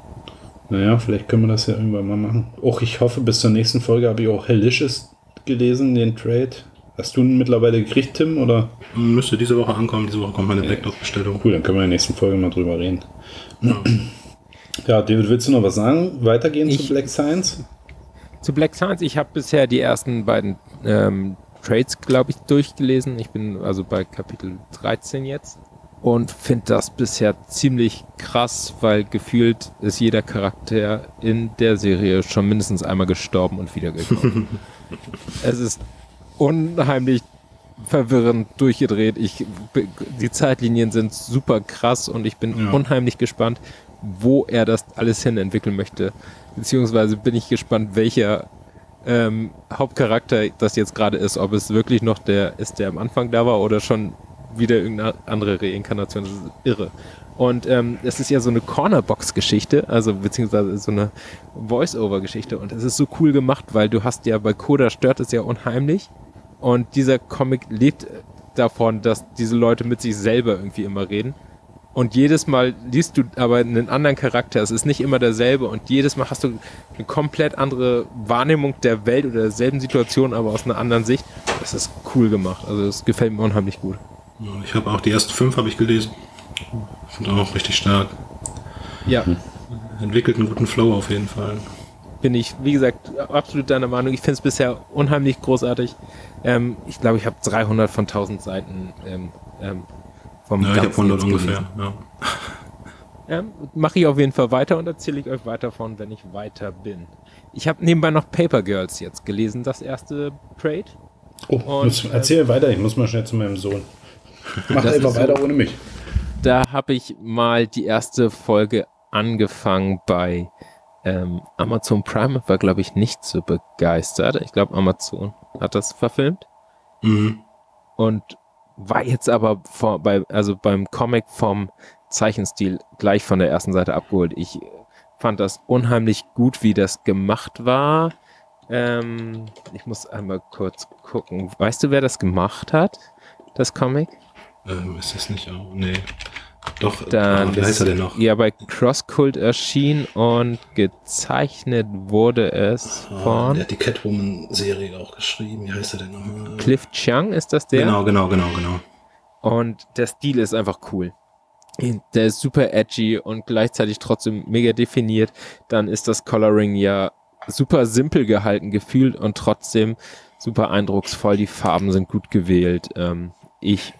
Naja, vielleicht können wir das ja irgendwann mal machen. Auch ich hoffe, bis zur nächsten Folge habe ich auch Hellicious gelesen, den Trade. Hast du ihn mittlerweile gekriegt, Tim? Oder? Müsste diese Woche ankommen. Diese Woche kommt meine Blackdog-Bestellung. Cool, dann können wir in der nächsten Folge mal drüber reden. Ja, David, willst du noch was sagen? Weitergehen Ich- zu Black Science? Zu Black Science, ich habe bisher die ersten beiden ähm, Trades, glaube ich, durchgelesen. Ich bin also bei Kapitel 13 jetzt und finde das bisher ziemlich krass, weil gefühlt ist jeder Charakter in der Serie schon mindestens einmal gestorben und wiedergekommen. es ist unheimlich verwirrend durchgedreht. Ich, die Zeitlinien sind super krass und ich bin Ja. unheimlich gespannt, wo er das alles hin entwickeln möchte. Beziehungsweise bin ich gespannt, welcher ähm, Hauptcharakter das jetzt gerade ist. Ob es wirklich noch der ist, der am Anfang da war oder schon wieder irgendeine andere Reinkarnation. Das ist irre. Und ähm, es ist ja so eine Cornerbox-Geschichte, also beziehungsweise so eine Voice-Over-Geschichte. Und es ist so cool gemacht, weil du hast ja bei Coda stört es ja unheimlich. Und dieser Comic lebt davon, dass diese Leute mit sich selber irgendwie immer reden. Und jedes Mal liest du aber einen anderen Charakter. Es ist nicht immer derselbe. Und jedes Mal hast du eine komplett andere Wahrnehmung der Welt oder derselben Situation, aber aus einer anderen Sicht. Das ist cool gemacht. Also das gefällt mir unheimlich gut. Ich habe auch die ersten fünf habe ich gelesen. Sind auch richtig stark. Ja, Entwickelt einen guten Flow auf jeden Fall. bin ich, wie gesagt, absolut deiner Meinung. Ich finde es bisher unheimlich großartig. Ähm, ich glaube, ich habe 300 von 1000 Seiten ähm, ähm, vom Ja, ich habe Ganzen 100 jetzt ungefähr. Ja. Ähm, Mache ich auf jeden Fall weiter und erzähle ich euch weiter von, wenn ich weiter bin. Ich habe nebenbei noch Paper Girls jetzt gelesen, das erste Trade. Oh, Und, muss, erzähl weiter, ich muss mal schnell zu meinem Sohn. Mach einfach ist so- weiter ohne mich. Da habe ich mal die erste Folge angefangen bei ähm, Amazon Prime. War, glaube ich, nicht so begeistert. Ich glaube, Amazon hat das verfilmt. Mhm. und war jetzt aber vor, bei, also beim Comic vom Zeichenstil gleich von der ersten Seite abgeholt. Ich fand das unheimlich gut, wie das gemacht war. Ähm, ich muss einmal kurz gucken. Weißt du, wer das gemacht hat? Das Comic? Ähm, ist das nicht auch? Nee. Doch, Dann wie heißt er denn noch? Ja, bei Crosscult erschien und gezeichnet wurde es Ah, von der hat die Catwoman-Serie auch geschrieben. Wie heißt er denn nochmal? Cliff Chiang, ist das der? Genau, genau, genau, genau. Und der Stil ist einfach cool. Der ist super edgy und gleichzeitig trotzdem mega definiert. Dann ist das Coloring ja super simpel gehalten gefühlt und trotzdem super eindrucksvoll. Die Farben sind gut gewählt. Ähm, ich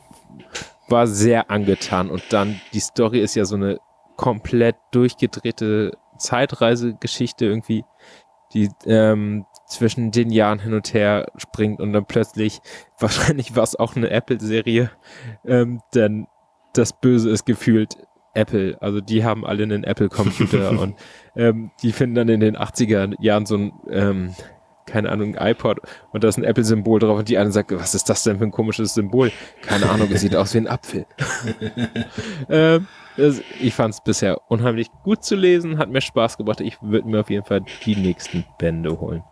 war sehr angetan und dann die Story ist ja so eine komplett durchgedrehte Zeitreisegeschichte irgendwie, die ähm, zwischen den Jahren hin und her springt und dann plötzlich, wahrscheinlich war es auch eine Apple-Serie, ähm, denn das Böse ist gefühlt Apple. Also die haben alle einen Apple-Computer und ähm, die finden dann in den 80er Jahren so ein, ähm, keine Ahnung, ein iPod und da ist ein Apple-Symbol drauf und die eine sagt, was ist das denn für ein komisches Symbol? Keine Ahnung, es sieht aus wie ein Apfel. ähm, das, ich fand es bisher unheimlich gut zu lesen, hat mir Spaß gebracht. Ich würde mir auf jeden Fall die nächsten Bände holen.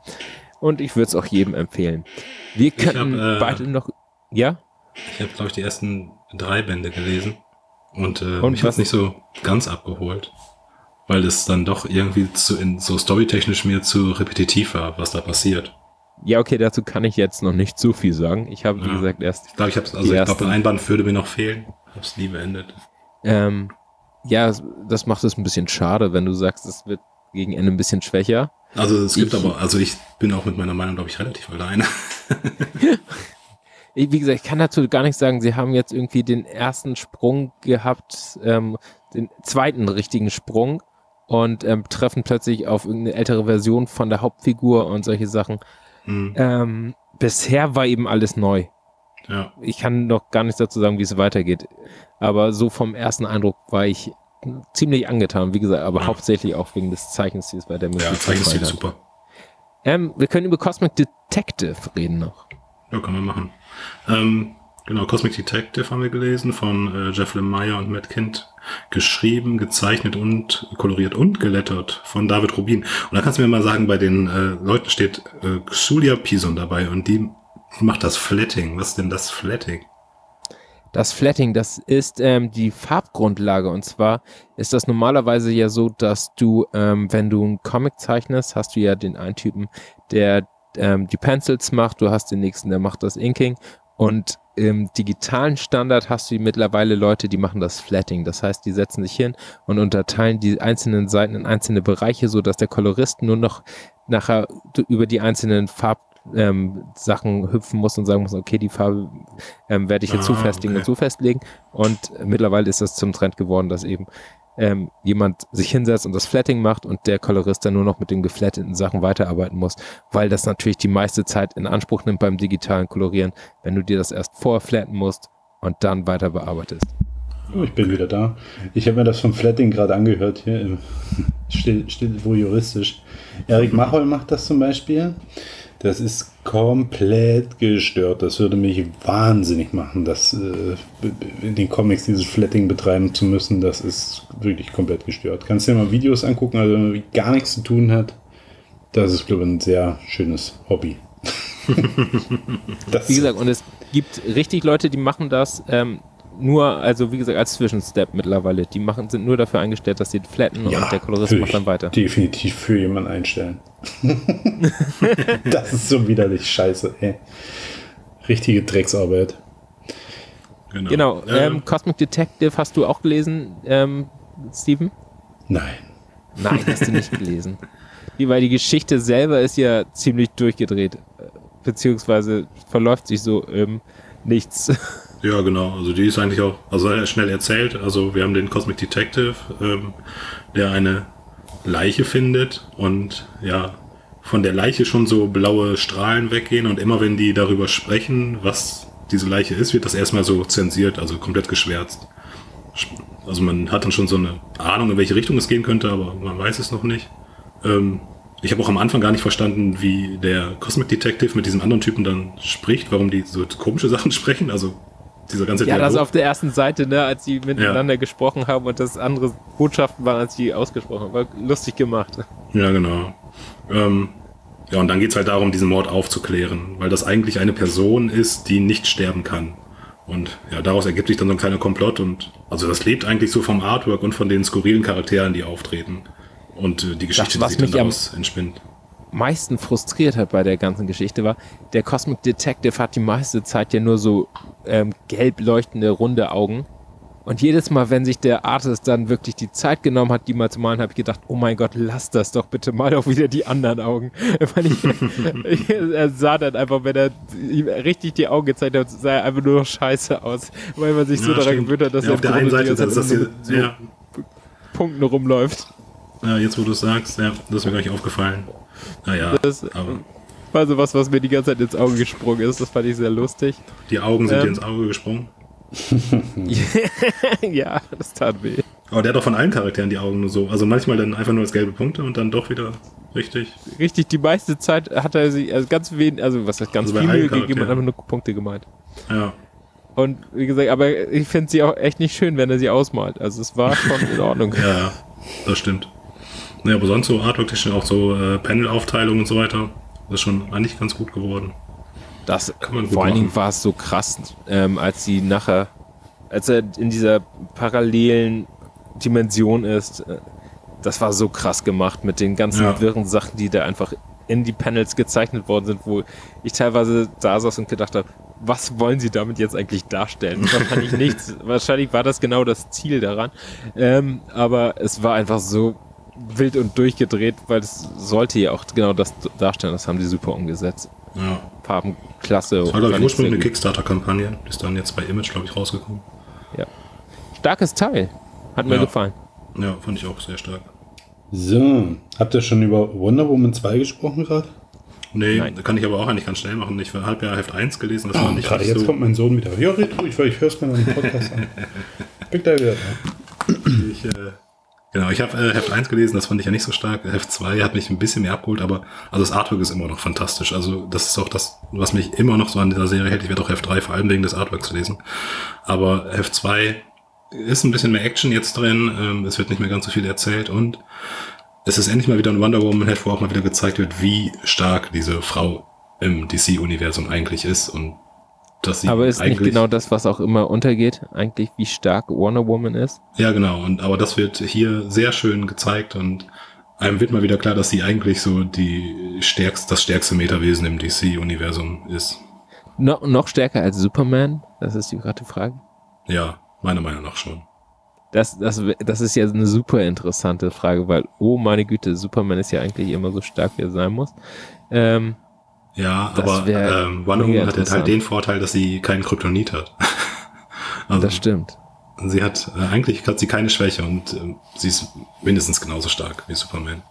Und ich würde es auch jedem empfehlen. Wir könnten hab, äh, beide noch, ja? Ich habe, glaube ich, die ersten drei Bände gelesen. Und, äh, Und mich was- nicht so ganz abgeholt. Weil es dann doch irgendwie zu, in, so storytechnisch mir zu repetitiv war, was da passiert. Ja, okay, dazu kann ich jetzt noch nicht so viel sagen. Ich habe, wie Ja. gesagt, erst Ich glaube, ich habe also ich glaube, ein Band würde mir noch fehlen. Hab's nie beendet. Ähm, ja, das macht es ein bisschen schade, wenn du sagst, es wird gegen Ende ein bisschen schwächer. Also es gibt Ich- aber, also ich bin auch mit meiner Meinung, glaube ich, relativ alleine. Ich, wie gesagt, ich kann dazu gar nichts sagen. Sie haben jetzt irgendwie den ersten Sprung gehabt, ähm, den zweiten richtigen Sprung und ähm, treffen plötzlich auf irgendeine ältere Version von der Hauptfigur und solche Sachen. Hm, Ähm, bisher war eben alles neu. ja. Ich kann noch gar nichts dazu sagen, wie es weitergeht. Aber so vom ersten Eindruck war ich ziemlich angetan. Wie gesagt, aber Ja. hauptsächlich auch wegen des Zeichenstils, weil der mir Ja, Zeichenstil ist super. Ähm, wir können über Cosmic Detective reden noch. Ja, kann man machen. Ähm, genau, Cosmic Detective haben wir gelesen von äh, Jeff Lemire und Matt Kint. Geschrieben, gezeichnet und koloriert und gelettert von David Rubin. Und da kannst du mir mal sagen, bei den äh, Leuten steht äh, Xulia Pison dabei und die macht das Flatting. Was ist denn das Flatting? Das Flatting, das ist ähm, die Farbgrundlage. Und zwar ist das normalerweise ja so, dass du, ähm, wenn du einen Comic zeichnest, hast du ja den einen Typen, der ähm, die Pencils macht, du hast den nächsten, der macht das Inking. Und im digitalen Standard hast du mittlerweile Leute, die machen das Flatting. Das heißt, die setzen sich hin und unterteilen die einzelnen Seiten in einzelne Bereiche, so dass der Kolorist nur noch nachher über die einzelnen Farb ähm, Sachen hüpfen muss und sagen muss, okay, die Farbe ähm, werde ich jetzt so Ah, festigen okay. und so festlegen. Und mittlerweile ist das zum Trend geworden, dass eben ähm, jemand sich hinsetzt und das Flatting macht und der Kolorist dann nur noch mit den geflatteten Sachen weiterarbeiten muss, weil das natürlich die meiste Zeit in Anspruch nimmt beim digitalen Kolorieren, wenn du dir das erst vorflatten musst und dann weiter bearbeitest. Oh, ich bin wieder da. Ich habe mir das vom Flatting gerade angehört hier. im- Still, still juristisch. Erik Machol macht das zum Beispiel. Das ist komplett gestört. Das würde mich wahnsinnig machen, das äh, in den Comics dieses Flatting betreiben zu müssen. Das ist wirklich komplett gestört. Kannst dir mal Videos angucken, also wenn man gar nichts zu tun hat. Das ist, glaube ich, ein sehr schönes Hobby. das Wie gesagt, und es gibt richtig Leute, die machen das ähm, nur, also wie gesagt, als Zwischenstep mittlerweile. Die machen, sind nur dafür eingestellt, dass sie flatten und der Kolorist macht dann weiter. Definitiv für jemanden einstellen. das ist so widerlich scheiße, ey. Richtige Drecksarbeit. Genau. Ähm, Cosmic Detective hast du auch gelesen, ähm, Steven? Nein. Nein, hast du nicht gelesen. Weil die Geschichte selber ist ja ziemlich durchgedreht. äh, Beziehungsweise verläuft sich so im Nichts. Ja, genau. Also die ist eigentlich auch also schnell erzählt. Also wir haben den Cosmic Detective, ähm, der eine Leiche findet und ja, von der Leiche schon so blaue Strahlen weggehen und immer wenn die darüber sprechen, was diese Leiche ist, wird das erstmal so zensiert, also komplett geschwärzt. Also man hat dann schon so eine Ahnung, in welche Richtung es gehen könnte, aber man weiß es noch nicht. Ähm, ich habe auch am Anfang gar nicht verstanden, wie der Cosmic Detective mit diesem anderen Typen dann spricht, warum die so komische Sachen sprechen. Also dieser ganze Ja, das auf der ersten Seite, ne, als sie miteinander gesprochen haben und das andere Botschaften waren, als sie ausgesprochen haben. War lustig gemacht. Ja, genau. Ähm, ja, und dann geht's halt darum, diesen Mord aufzuklären, weil das eigentlich eine Person ist, die nicht sterben kann. Und ja, daraus ergibt sich dann so ein kleiner Komplott und also das lebt eigentlich so vom Artwork und von den skurrilen Charakteren, die auftreten. Und äh, die Geschichte, was die sich dann daraus entspinnt. Meisten frustriert hat bei der ganzen Geschichte war, der Cosmic Detective hat die meiste Zeit ja nur so ähm, gelb leuchtende, runde Augen. Und jedes Mal, wenn sich der Artist dann wirklich die Zeit genommen hat, die mal zu malen, habe ich gedacht, oh mein Gott, lass das doch bitte mal auch wieder die anderen Augen. Weil ich, er sah dann einfach, wenn er ihm richtig die Augen gezeigt hat, sah er einfach nur noch scheiße aus. Weil man sich so Ja, daran stimmt. gewöhnt hat, dass Ja, er auf der einen Seite, das ist Zeit das nur hier, mit ja, Punkten rumläuft. ja, jetzt wo du es sagst, ja, das ist mir gar nicht aufgefallen. Naja, Das war so was, was mir die ganze Zeit ins Auge gesprungen ist. Das fand ich sehr lustig. die Augen sind Ähm. dir ins Auge gesprungen. ja, das tat weh. Aber der hat doch von allen Charakteren die Augen nur so. Also manchmal dann einfach nur als gelbe Punkte und dann doch wieder richtig. Richtig, die meiste Zeit hat er sich, also ganz wenig, also was heißt ganz Also viel gegeben und einfach nur Punkte gemeint. Ja. Und wie gesagt, aber ich finde sie auch echt nicht schön, wenn er sie ausmalt. Also es war schon in Ordnung. Ja, ja, das stimmt. Ja, aber sonst so artwork-technisch auch so äh, Panel-Aufteilung und so weiter. Das ist schon eigentlich ganz gut geworden. Das, Kann man vor allen Dingen war es so krass, ähm, als sie nachher, als er in dieser parallelen Dimension ist, äh, das war so krass gemacht mit den ganzen Ja. wirren Sachen, die da einfach in die Panels gezeichnet worden sind, wo ich teilweise da saß und gedacht habe, was wollen sie damit jetzt eigentlich darstellen? Wahrscheinlich nichts. Wahrscheinlich war das genau das Ziel daran. Ähm, aber es war einfach so wild und durchgedreht, weil es sollte ja auch genau das darstellen. Das haben die super umgesetzt. Ja. Farben klasse. Das war, glaube ich, fand ursprünglich eine. Kickstarter-Kampagne. Ist dann jetzt bei Image, glaube ich, rausgekommen. Ja. Starkes Teil. Hat mir Ja. gefallen. Ja, fand ich auch sehr stark. So, habt ihr schon über Wonder Woman 2 gesprochen gerade? Nee, Nein. kann ich aber auch eigentlich ganz schnell machen. Ich habe ja Heft 1 gelesen. Das Ah, war nicht gerade jetzt so. kommt mein Sohn wieder. Ja, red ruhig, weil ich höre es mir noch im Podcast an. Bin gleich wieder da. Ich, äh, genau, ich habe äh, Heft 1 gelesen, das fand ich ja nicht so stark. Heft 2 hat mich ein bisschen mehr abgeholt, aber also das Artwork ist immer noch fantastisch. Also das ist auch das, was mich immer noch so an dieser Serie hält. Ich werde auch Heft 3 vor allem wegen des Artworks lesen. Aber Heft 2 ist ein bisschen mehr Action jetzt drin. Ähm, es wird nicht mehr ganz so viel erzählt und es ist endlich mal wieder ein Wonder Woman Heft, wo auch mal wieder gezeigt wird, wie stark diese Frau im DC-Universum eigentlich ist und dass sie Aber ist nicht genau das, was auch immer untergeht, eigentlich, wie stark Wonder Woman ist? Ja, genau. Und aber das wird hier sehr schön gezeigt und einem wird mal wieder klar, dass sie eigentlich so die stärkst, das stärkste Metawesen im DC-Universum ist. No, noch stärker als Superman? Das ist die gerade Frage. Ja, meiner Meinung nach schon. Das, das, das ist ja eine super interessante Frage, weil, oh meine Güte, Superman ist ja eigentlich immer so stark, wie er sein muss. Ähm, Ja, Das aber ähm, Woman hat halt den Vorteil, dass sie keinen Kryptonit hat. also, das stimmt. sie hat, äh, eigentlich hat sie keine Schwäche und äh, sie ist mindestens genauso stark wie Superman.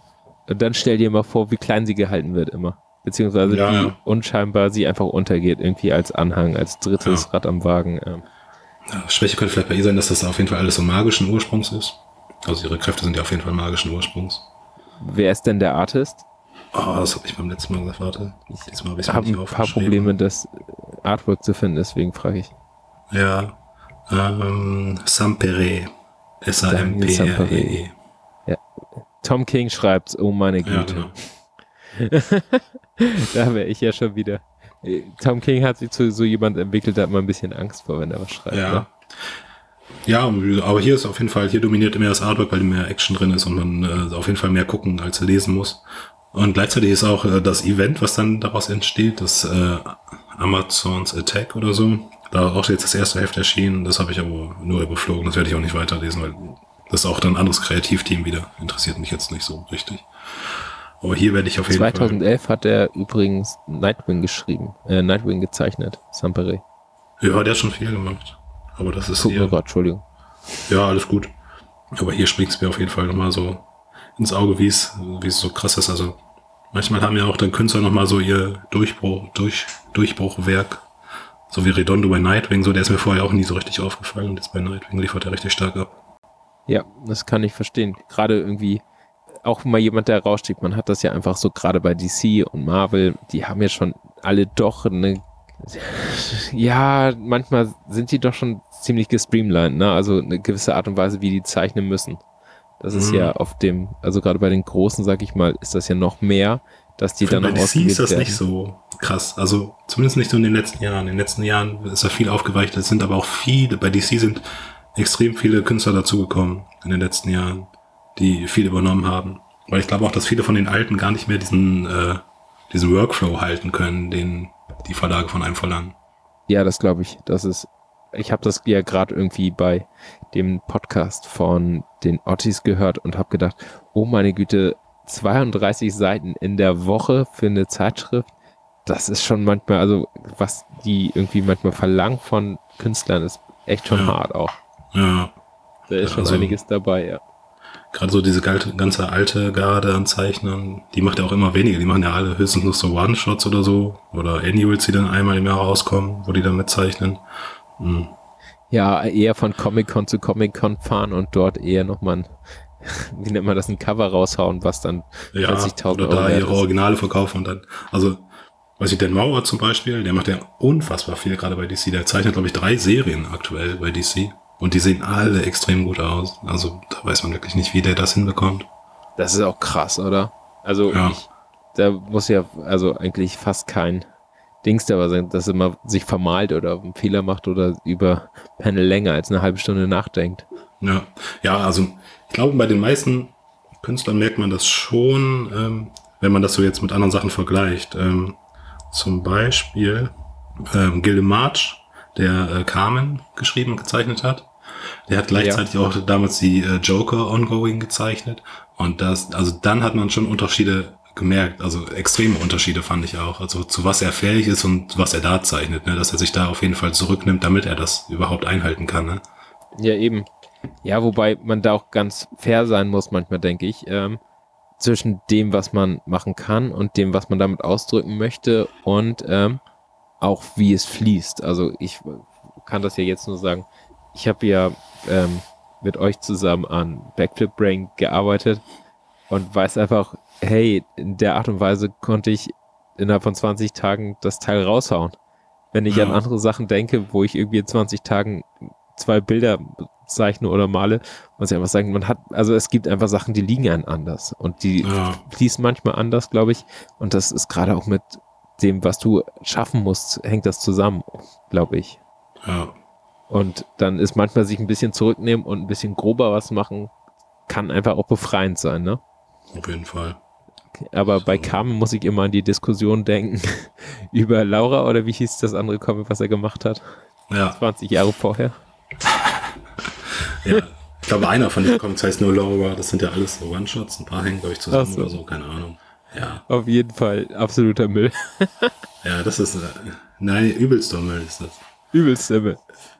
Und dann stell dir mal vor, wie klein sie gehalten wird immer. Beziehungsweise Ja, wie ja. unscheinbar sie einfach untergeht, irgendwie als Anhang, als drittes Ja. Rad am Wagen. Ähm. Schwäche könnte vielleicht bei ihr sein, dass das auf jeden Fall alles so magischen Ursprungs ist. Also ihre Kräfte sind ja auf jeden Fall magischen Ursprungs. Wer ist denn der Artist? Oh, das habe ich beim letzten Mal gesagt, warte. Diesmal habe ich Ich habe ein paar Probleme, das Artwork zu finden, deswegen frage ich. Ja. Ähm, Sampere. Daniel S-A-M-P-R-E-E. Ja. Tom King schreibt, oh meine Ja, Güte. genau. da wäre ich ja schon wieder. Tom King hat sich zu so jemand entwickelt, da hat man ein bisschen Angst vor, wenn er was schreibt. Ja. Ne? Ja, aber hier ist auf jeden Fall, hier dominiert immer das Artwork, weil mehr Action drin ist und man äh, auf jeden Fall mehr gucken als lesen muss. Und gleichzeitig ist auch äh, das Event, was dann daraus entsteht, das äh, Amazons Attack oder so. Da auch jetzt das erste Heft erschienen, das habe ich aber nur überflogen, das werde ich auch nicht weiterlesen, weil das ist auch dann ein anderes Kreativteam wieder. Interessiert mich jetzt nicht so richtig. Aber hier werde ich auf jeden Fall. 2011 hat er übrigens Nightwing geschrieben, äh, Nightwing gezeichnet, Sampere. Ja, der hat schon viel gemacht. Aber das ist Guck hier. grad, Entschuldigung. Ja, alles gut. Aber hier springt es mir auf jeden Fall nochmal so ins Auge, wie es so krass ist. Also manchmal haben ja auch dann Künstler nochmal so ihr Durchbruch, durch, Durchbruchwerk. So wie Redondo bei Nightwing, so der ist mir vorher auch nie so richtig aufgefallen. Und jetzt bei Nightwing liefert er richtig stark ab. Ja, das kann ich verstehen. Gerade irgendwie auch mal jemand, der rausstieg. Man hat das ja einfach so gerade bei DC und Marvel, die haben ja schon alle doch eine ja, manchmal sind die doch schon ziemlich gestreamlined, ne? Also eine gewisse Art und Weise, wie die zeichnen müssen. Das ist Mhm. ja auf dem, also gerade bei den Großen, sag ich mal, ist das ja noch mehr, dass die finde, dann bei noch DC ist das werden. nicht so krass. Also zumindest nicht so in den letzten Jahren. In den letzten Jahren ist da viel aufgeweicht. Es sind aber auch viele, bei DC sind extrem viele Künstler dazugekommen in den letzten Jahren, die viel übernommen haben. Weil ich glaube auch, dass viele von den Alten gar nicht mehr diesen, äh, diesen Workflow halten können, den die Verlage von einem verlangen. Ja, das glaube ich. Das ist, ich habe das ja gerade irgendwie bei dem Podcast von den Ottis gehört und habe gedacht, oh meine Güte, 32 Seiten in der Woche für eine Zeitschrift, das ist schon manchmal, also was die irgendwie manchmal verlangen von Künstlern, ist echt schon Ja. hart auch. Ja. Da ist schon Also- einiges dabei, ja. Gerade so diese ganze alte Garde an Zeichnern, die macht ja auch immer weniger. Die machen ja alle höchstens noch so One-Shots oder so. Oder Annuals, die dann einmal im Jahr rauskommen, wo die dann mitzeichnen. Hm. Ja, eher von Comic-Con zu Comic-Con fahren und dort eher nochmal ein, wie nennt man das, ein Cover raushauen, was dann Ja, 30.000 oder Euro da wert ihre. Originale verkaufen und dann, also, weiß ich, Dan Mauer zum Beispiel, der macht ja unfassbar viel gerade bei DC. Der zeichnet, glaube ich, drei Serien aktuell bei DC. Und die sehen alle extrem gut aus. Also, da weiß man wirklich nicht, wie der das hinbekommt. Das ist auch krass, oder? Also Ja. ich, da muss ja also eigentlich fast kein Dings dabei sein, dass er mal sich vermalt oder einen Fehler macht oder über Panel länger als eine halbe Stunde nachdenkt. Ja, ja, also ich glaube, bei den meisten Künstlern merkt man das schon, ähm, wenn man das so jetzt mit anderen Sachen vergleicht. Ähm, zum Beispiel ähm, Gilde March, der äh, Carmen geschrieben und gezeichnet hat. Der hat gleichzeitig auch damals die äh, Joker Ongoing gezeichnet. Und das, also dann hat man schon Unterschiede gemerkt, also extreme Unterschiede fand ich auch. Also zu was er fähig ist und was er da zeichnet, ne? dass er sich da auf jeden Fall zurücknimmt, damit er das überhaupt einhalten kann. Ne? Ja, eben. Ja, wobei man da auch ganz fair sein muss, manchmal denke ich, ähm, zwischen dem, was man machen kann und dem, was man damit ausdrücken möchte und ähm, auch wie es fließt. Also ich kann das ja jetzt nur sagen, ich habe ja ähm, mit euch zusammen an Backflip Brain gearbeitet und weiß einfach, hey, in der Art und Weise konnte ich innerhalb von 20 Tagen das Teil raushauen. Wenn ich an andere Sachen denke, wo ich irgendwie in 20 Tagen zwei Bilder zeichne oder male, muss ich einfach sagen, man hat, also es gibt einfach Sachen, die liegen einem anders und die Ja. fließen manchmal anders, glaube ich. Und das ist gerade auch mit dem, was du schaffen musst, hängt das zusammen, glaube ich. Ja. Und dann ist manchmal sich ein bisschen zurücknehmen und ein bisschen grober was machen, kann einfach auch befreiend sein, ne? Auf jeden Fall. Aber bei Carmen muss ich immer an die Diskussion denken über Laura oder wie hieß das andere Comic, was er gemacht hat? Ja. 20 Jahre vorher. Ja. Ich glaube, einer von den Comics heißt nur Laura. Das sind ja alles so One-Shots. Ein paar hängen, glaube ich, zusammen so. oder so. Keine Ahnung. Ja. Auf jeden Fall absoluter Müll. Ja, das ist, äh, nein, übelster Müll ist das. Übelster Müll.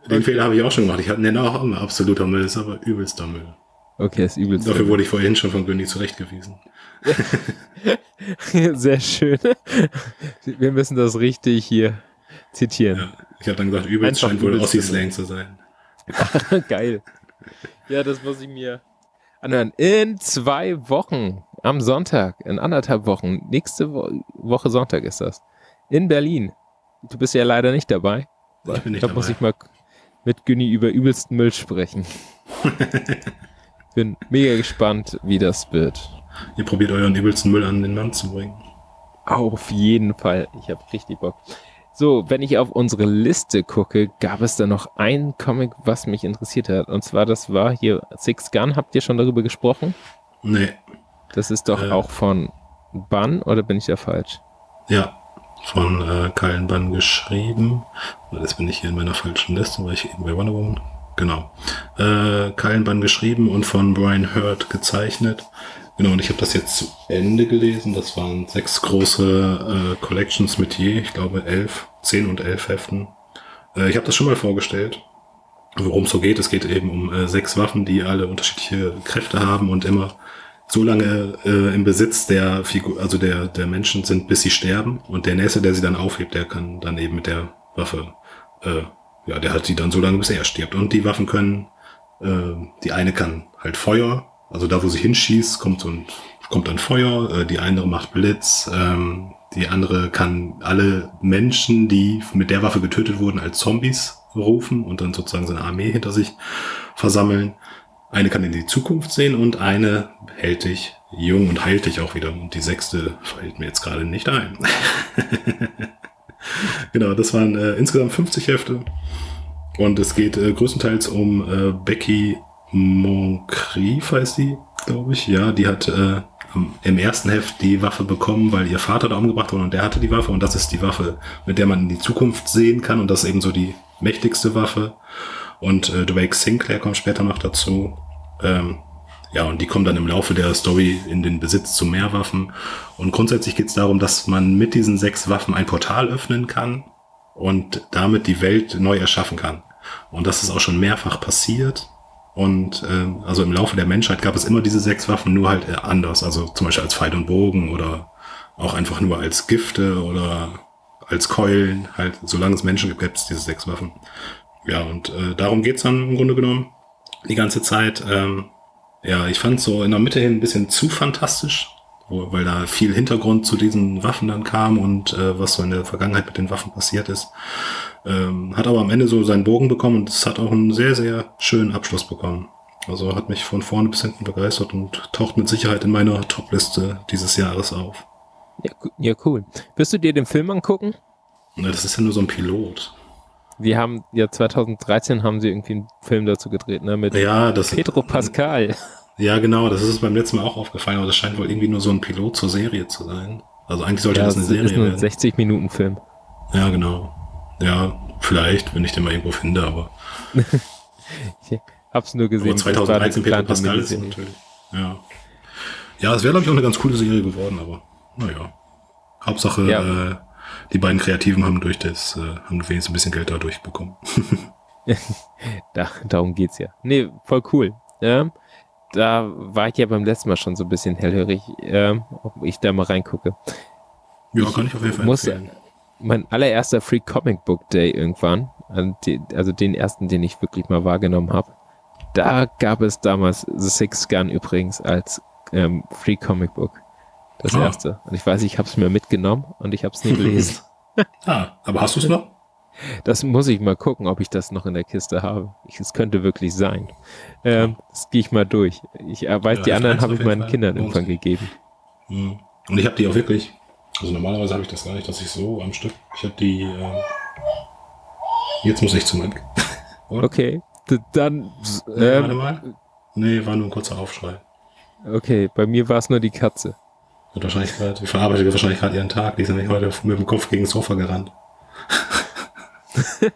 Den Fehler habe ich auch schon gemacht. Ich nenne auch immer absoluter Müll, ist aber übelster Müll. Okay, ist übelster Dafür Müll. wurde ich vorhin schon von Günni zurechtgewiesen. Sehr schön. Wir müssen das richtig hier zitieren. Ich habe dann gesagt, übelst Einfach scheint wohl Ossi-Slang zu sein. Geil. Ja, das muss ich mir anhören. In zwei Wochen, am Sonntag, in anderthalb Wochen, nächste Wo Woche Sonntag ist das, in Berlin. Du bist ja leider nicht dabei. Ich bin nicht da dabei. muss ich mal mit Günni über übelsten Müll sprechen. bin mega gespannt, wie das wird. Ihr probiert euren übelsten Müll an den Mann zu bringen. Auf jeden Fall. Ich habe richtig Bock. So, wenn ich auf unsere Liste gucke, gab es da noch einen Comic, was mich interessiert hat. Und zwar, das war hier Six Gun. Habt ihr schon darüber gesprochen? Nee. Das ist doch Äh. auch von Bann oder bin ich da falsch? Ja, von äh, Kallenbann geschrieben. Jetzt bin ich hier in meiner falschen Liste, weil ich eben bei Wonder Woman. Genau. Äh, Kallenbann geschrieben und von Brian Hurt gezeichnet. Genau, und ich habe das jetzt zu Ende gelesen. Das waren sechs große äh, Collections mit je, ich glaube, elf, zehn und elf Heften. Äh, ich habe das schon mal vorgestellt. Worum es so geht, es geht eben um äh, sechs Waffen, die alle unterschiedliche Kräfte haben und immer so lange äh, im Besitz der Figur, also der, der Menschen sind, bis sie sterben. Und der Nächste, der sie dann aufhebt, der kann dann eben mit der Waffe, äh, ja, der hat sie dann so lange, bis er stirbt. Und die Waffen können, äh, die eine kann halt Feuer, also da, wo sie hinschießt, kommt ein, kommt dann Feuer, äh, die andere macht Blitz, ähm, die andere kann alle Menschen, die mit der Waffe getötet wurden, als Zombies rufen und dann sozusagen seine Armee hinter sich versammeln. Eine kann in die Zukunft sehen und eine hält dich jung und heilt dich auch wieder. Und die sechste fällt mir jetzt gerade nicht ein. genau, das waren äh, insgesamt 50 Hefte. Und es geht äh, größtenteils um äh, Becky Moncrief, heißt die, glaube ich. Ja, die hat äh, im ersten Heft die Waffe bekommen, weil ihr Vater da umgebracht wurde und der hatte die Waffe. Und das ist die Waffe, mit der man in die Zukunft sehen kann. Und das ist eben so die mächtigste Waffe. Und äh, Drake Sinclair kommt später noch dazu. Ähm, ja, und die kommen dann im Laufe der Story in den Besitz zu mehr Waffen. Und grundsätzlich geht es darum, dass man mit diesen sechs Waffen ein Portal öffnen kann und damit die Welt neu erschaffen kann. Und das ist auch schon mehrfach passiert. Und ähm, also im Laufe der Menschheit gab es immer diese sechs Waffen, nur halt äh, anders. Also zum Beispiel als Pfeil und Bogen oder auch einfach nur als Gifte oder als Keulen. Halt, solange es Menschen gibt, gibt es diese sechs Waffen. Ja, und äh, darum geht's dann im Grunde genommen die ganze Zeit. Ähm, ja, ich fand so in der Mitte hin ein bisschen zu fantastisch, weil da viel Hintergrund zu diesen Waffen dann kam und äh, was so in der Vergangenheit mit den Waffen passiert ist. Ähm, hat aber am Ende so seinen Bogen bekommen und es hat auch einen sehr, sehr schönen Abschluss bekommen. Also hat mich von vorne bis hinten begeistert und taucht mit Sicherheit in meiner Top-Liste dieses Jahres auf. Ja, ja, cool. Wirst du dir den Film angucken? Na, Das ist ja nur so ein Pilot. Wir haben ja 2013 haben sie irgendwie einen Film dazu gedreht, ne? Mit Ja, das Pedro Pascal. Ja, genau, das ist beim letzten Mal auch aufgefallen, aber das scheint wohl irgendwie nur so ein Pilot zur Serie zu sein. Also eigentlich sollte Ja, das eine ist Serie ein werden. 60 Minuten Film. Ja, genau. Ja, vielleicht, wenn ich den mal irgendwo finde, aber, Ich hab's nur gesehen. aber 2013 Peter Pascal ist natürlich. Ja. Ja, es wäre, glaube ich, auch eine ganz coole Serie geworden, aber naja. Hauptsache, Ja. äh, die beiden Kreativen haben durch das, äh, haben wenigstens ein bisschen Geld dadurch bekommen. Da, darum geht's ja. Nee, voll cool. Ähm, da war ich ja beim letzten Mal schon so ein bisschen hellhörig, ähm, ob ich da mal reingucke. ja, kann ich auf jeden Fall muss, empfehlen. Mein allererster Free Comic Book Day irgendwann, also den ersten, den ich wirklich mal wahrgenommen habe, da gab es damals The Six Gun übrigens als ähm, Free Comic Book. Das Ah. erste. Und ich weiß, ich habe es mir mitgenommen und ich habe es nie gelesen. Ah, aber hast du es noch? Das muss ich mal gucken, ob ich das noch in der Kiste habe. Es könnte wirklich sein. Ähm, das gehe ich mal durch. Ich äh, weiß, Ja, die anderen habe ich meinen Fall. Kindern irgendwann gegeben. Mhm. Und ich habe die auch wirklich, also normalerweise habe ich das gar nicht, dass ich so am Stück, ich habe die, äh, jetzt muss ich zu meinem, Okay, dann, Nee, warte ähm, mal. Nee, war nur ein kurzer Aufschrei. okay, bei mir war es nur die Katze. Hat wahrscheinlich gerade, die verarbeitet wahrscheinlich gerade ihren Tag, die ist nämlich heute mit dem Kopf gegen das Sofa gerannt.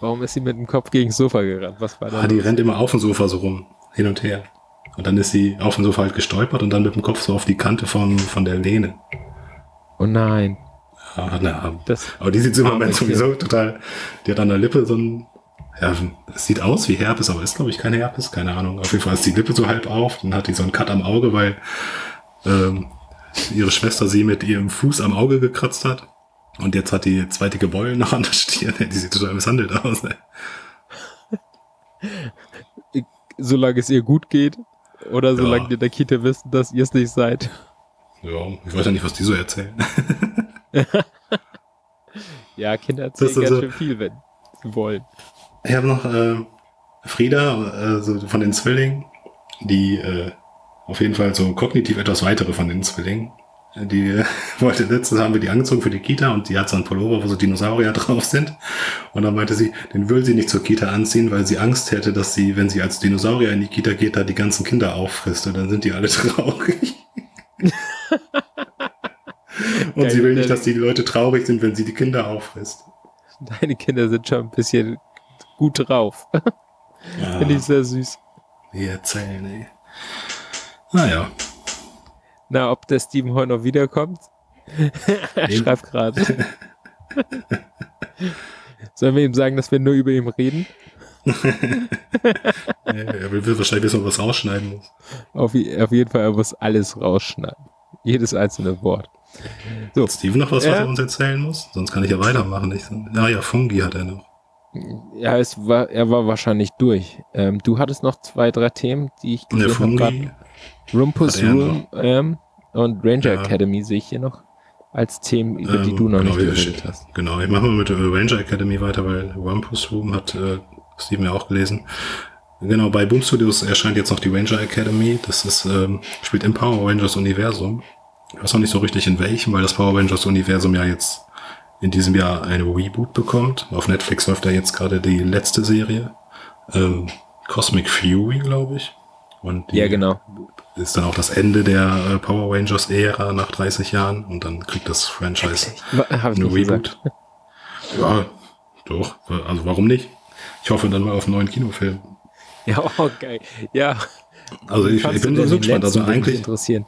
Warum ist sie mit dem Kopf gegen das Sofa gerannt? Was war da? Ah, die rennt immer auf dem Sofa so rum, hin und her. Und dann ist sie auf dem Sofa halt gestolpert und dann mit dem Kopf so auf die Kante von, von der Lehne. Oh nein. Ja, na, Das aber die sieht im Moment sowieso total, die hat an der Lippe so ein, ja, es sieht aus wie Herpes, aber ist glaube ich keine Herpes, keine Ahnung. Auf jeden Fall ist die Lippe so halb auf, dann hat die so einen Cut am Auge, weil ähm, ihre Schwester sie mit ihrem Fuß am Auge gekratzt hat. Und jetzt hat die zwei dicke Beulen noch an der Stirn. Die sieht total misshandelt aus. Ey. solange es ihr gut geht oder solange Ja. die in der Kita wissen, dass ihr es nicht seid. Ja, ich weiß ja nicht, was die so erzählen. Ja, Kinder erzählen ganz so- schön viel, wenn sie wollen. Ich habe noch äh, Frieda, äh, so von den Zwillingen, die äh, auf jeden Fall so kognitiv etwas weitere von den Zwillingen. Die äh, wollte letztens haben wir die angezogen für die Kita und die hat so einen Pullover, wo so Dinosaurier drauf sind. Und dann meinte sie, den will sie nicht zur Kita anziehen, weil sie Angst hätte, dass sie, wenn sie als Dinosaurier in die Kita geht, da die ganzen Kinder auffrisst und dann sind die alle traurig. und Geil, sie will nicht, dass die Leute traurig sind, wenn sie die Kinder auffrisst. Deine Kinder sind schon ein bisschen gut drauf. Ja. Finde ich sehr süß. Die erzählen, ey. Naja. Na, ob der Steven heute noch wiederkommt? er schreibt gerade. Sollen wir ihm sagen, dass wir nur über ihn reden? Er will, wahrscheinlich wissen, was rausschneiden muss. Auf, auf jeden Fall, er muss alles rausschneiden. Jedes einzelne Wort. So, Steven noch was, was Ja. er uns erzählen muss? Sonst kann ich ja weitermachen. Ich, ja, ja, Fungi hat er noch. ja, es war, er war wahrscheinlich durch. Ähm, du hattest noch zwei, drei Themen, die ich gesehen habe. Rumpus hat Room ähm, und Ranger Ja. Academy sehe ich hier noch als Themen, über die ähm, du noch genau, nicht geredet hast. Genau, ich mache mal mit der Ranger Academy weiter, weil Rumpus Room hat äh, Steven ja auch gelesen. Genau, bei Boom Studios erscheint jetzt noch die Ranger Academy. Das ist, ähm, spielt im Power Rangers Universum. Ich weiß noch nicht so richtig in welchem, weil das Power Rangers Universum ja jetzt in diesem Jahr eine Reboot bekommt. Auf Netflix läuft da jetzt gerade die letzte Serie. Ähm, Cosmic Fury, glaube ich. Und Ja, genau. ist dann auch das Ende der äh, Power Rangers Ära nach 30 Jahren und dann kriegt das Franchise eine nicht gesagt. Reboot. Ja, doch. Also warum nicht? Ich hoffe dann mal auf einen neuen Kinofilm. Ja, geil. Ja. Also ich, ich bin so den gespannt. Also eigentlich, interessieren.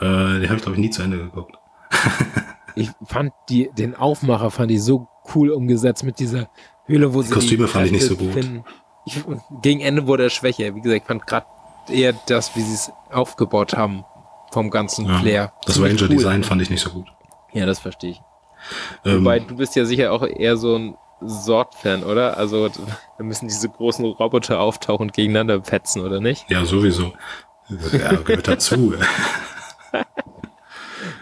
äh, die habe ich glaube ich nie zu Ende geguckt. Ich fand die, den Aufmacher fand ich so cool umgesetzt mit dieser Höhle, wo sie Kostüme die fand ich nicht so gut. finden. Ich, gegen Ende wurde er schwächer. Wie gesagt, ich fand gerade eher das, wie sie es aufgebaut haben, vom ganzen Ja, Flair. das Ranger cool. Design fand ich nicht so gut. Ja, das verstehe ich. Ähm, Wobei, du bist ja sicher auch eher so ein Sort-Fan, oder? Also, da müssen diese großen Roboter auftauchen und gegeneinander fetzen, oder nicht? ja, sowieso. Ja, gehört dazu.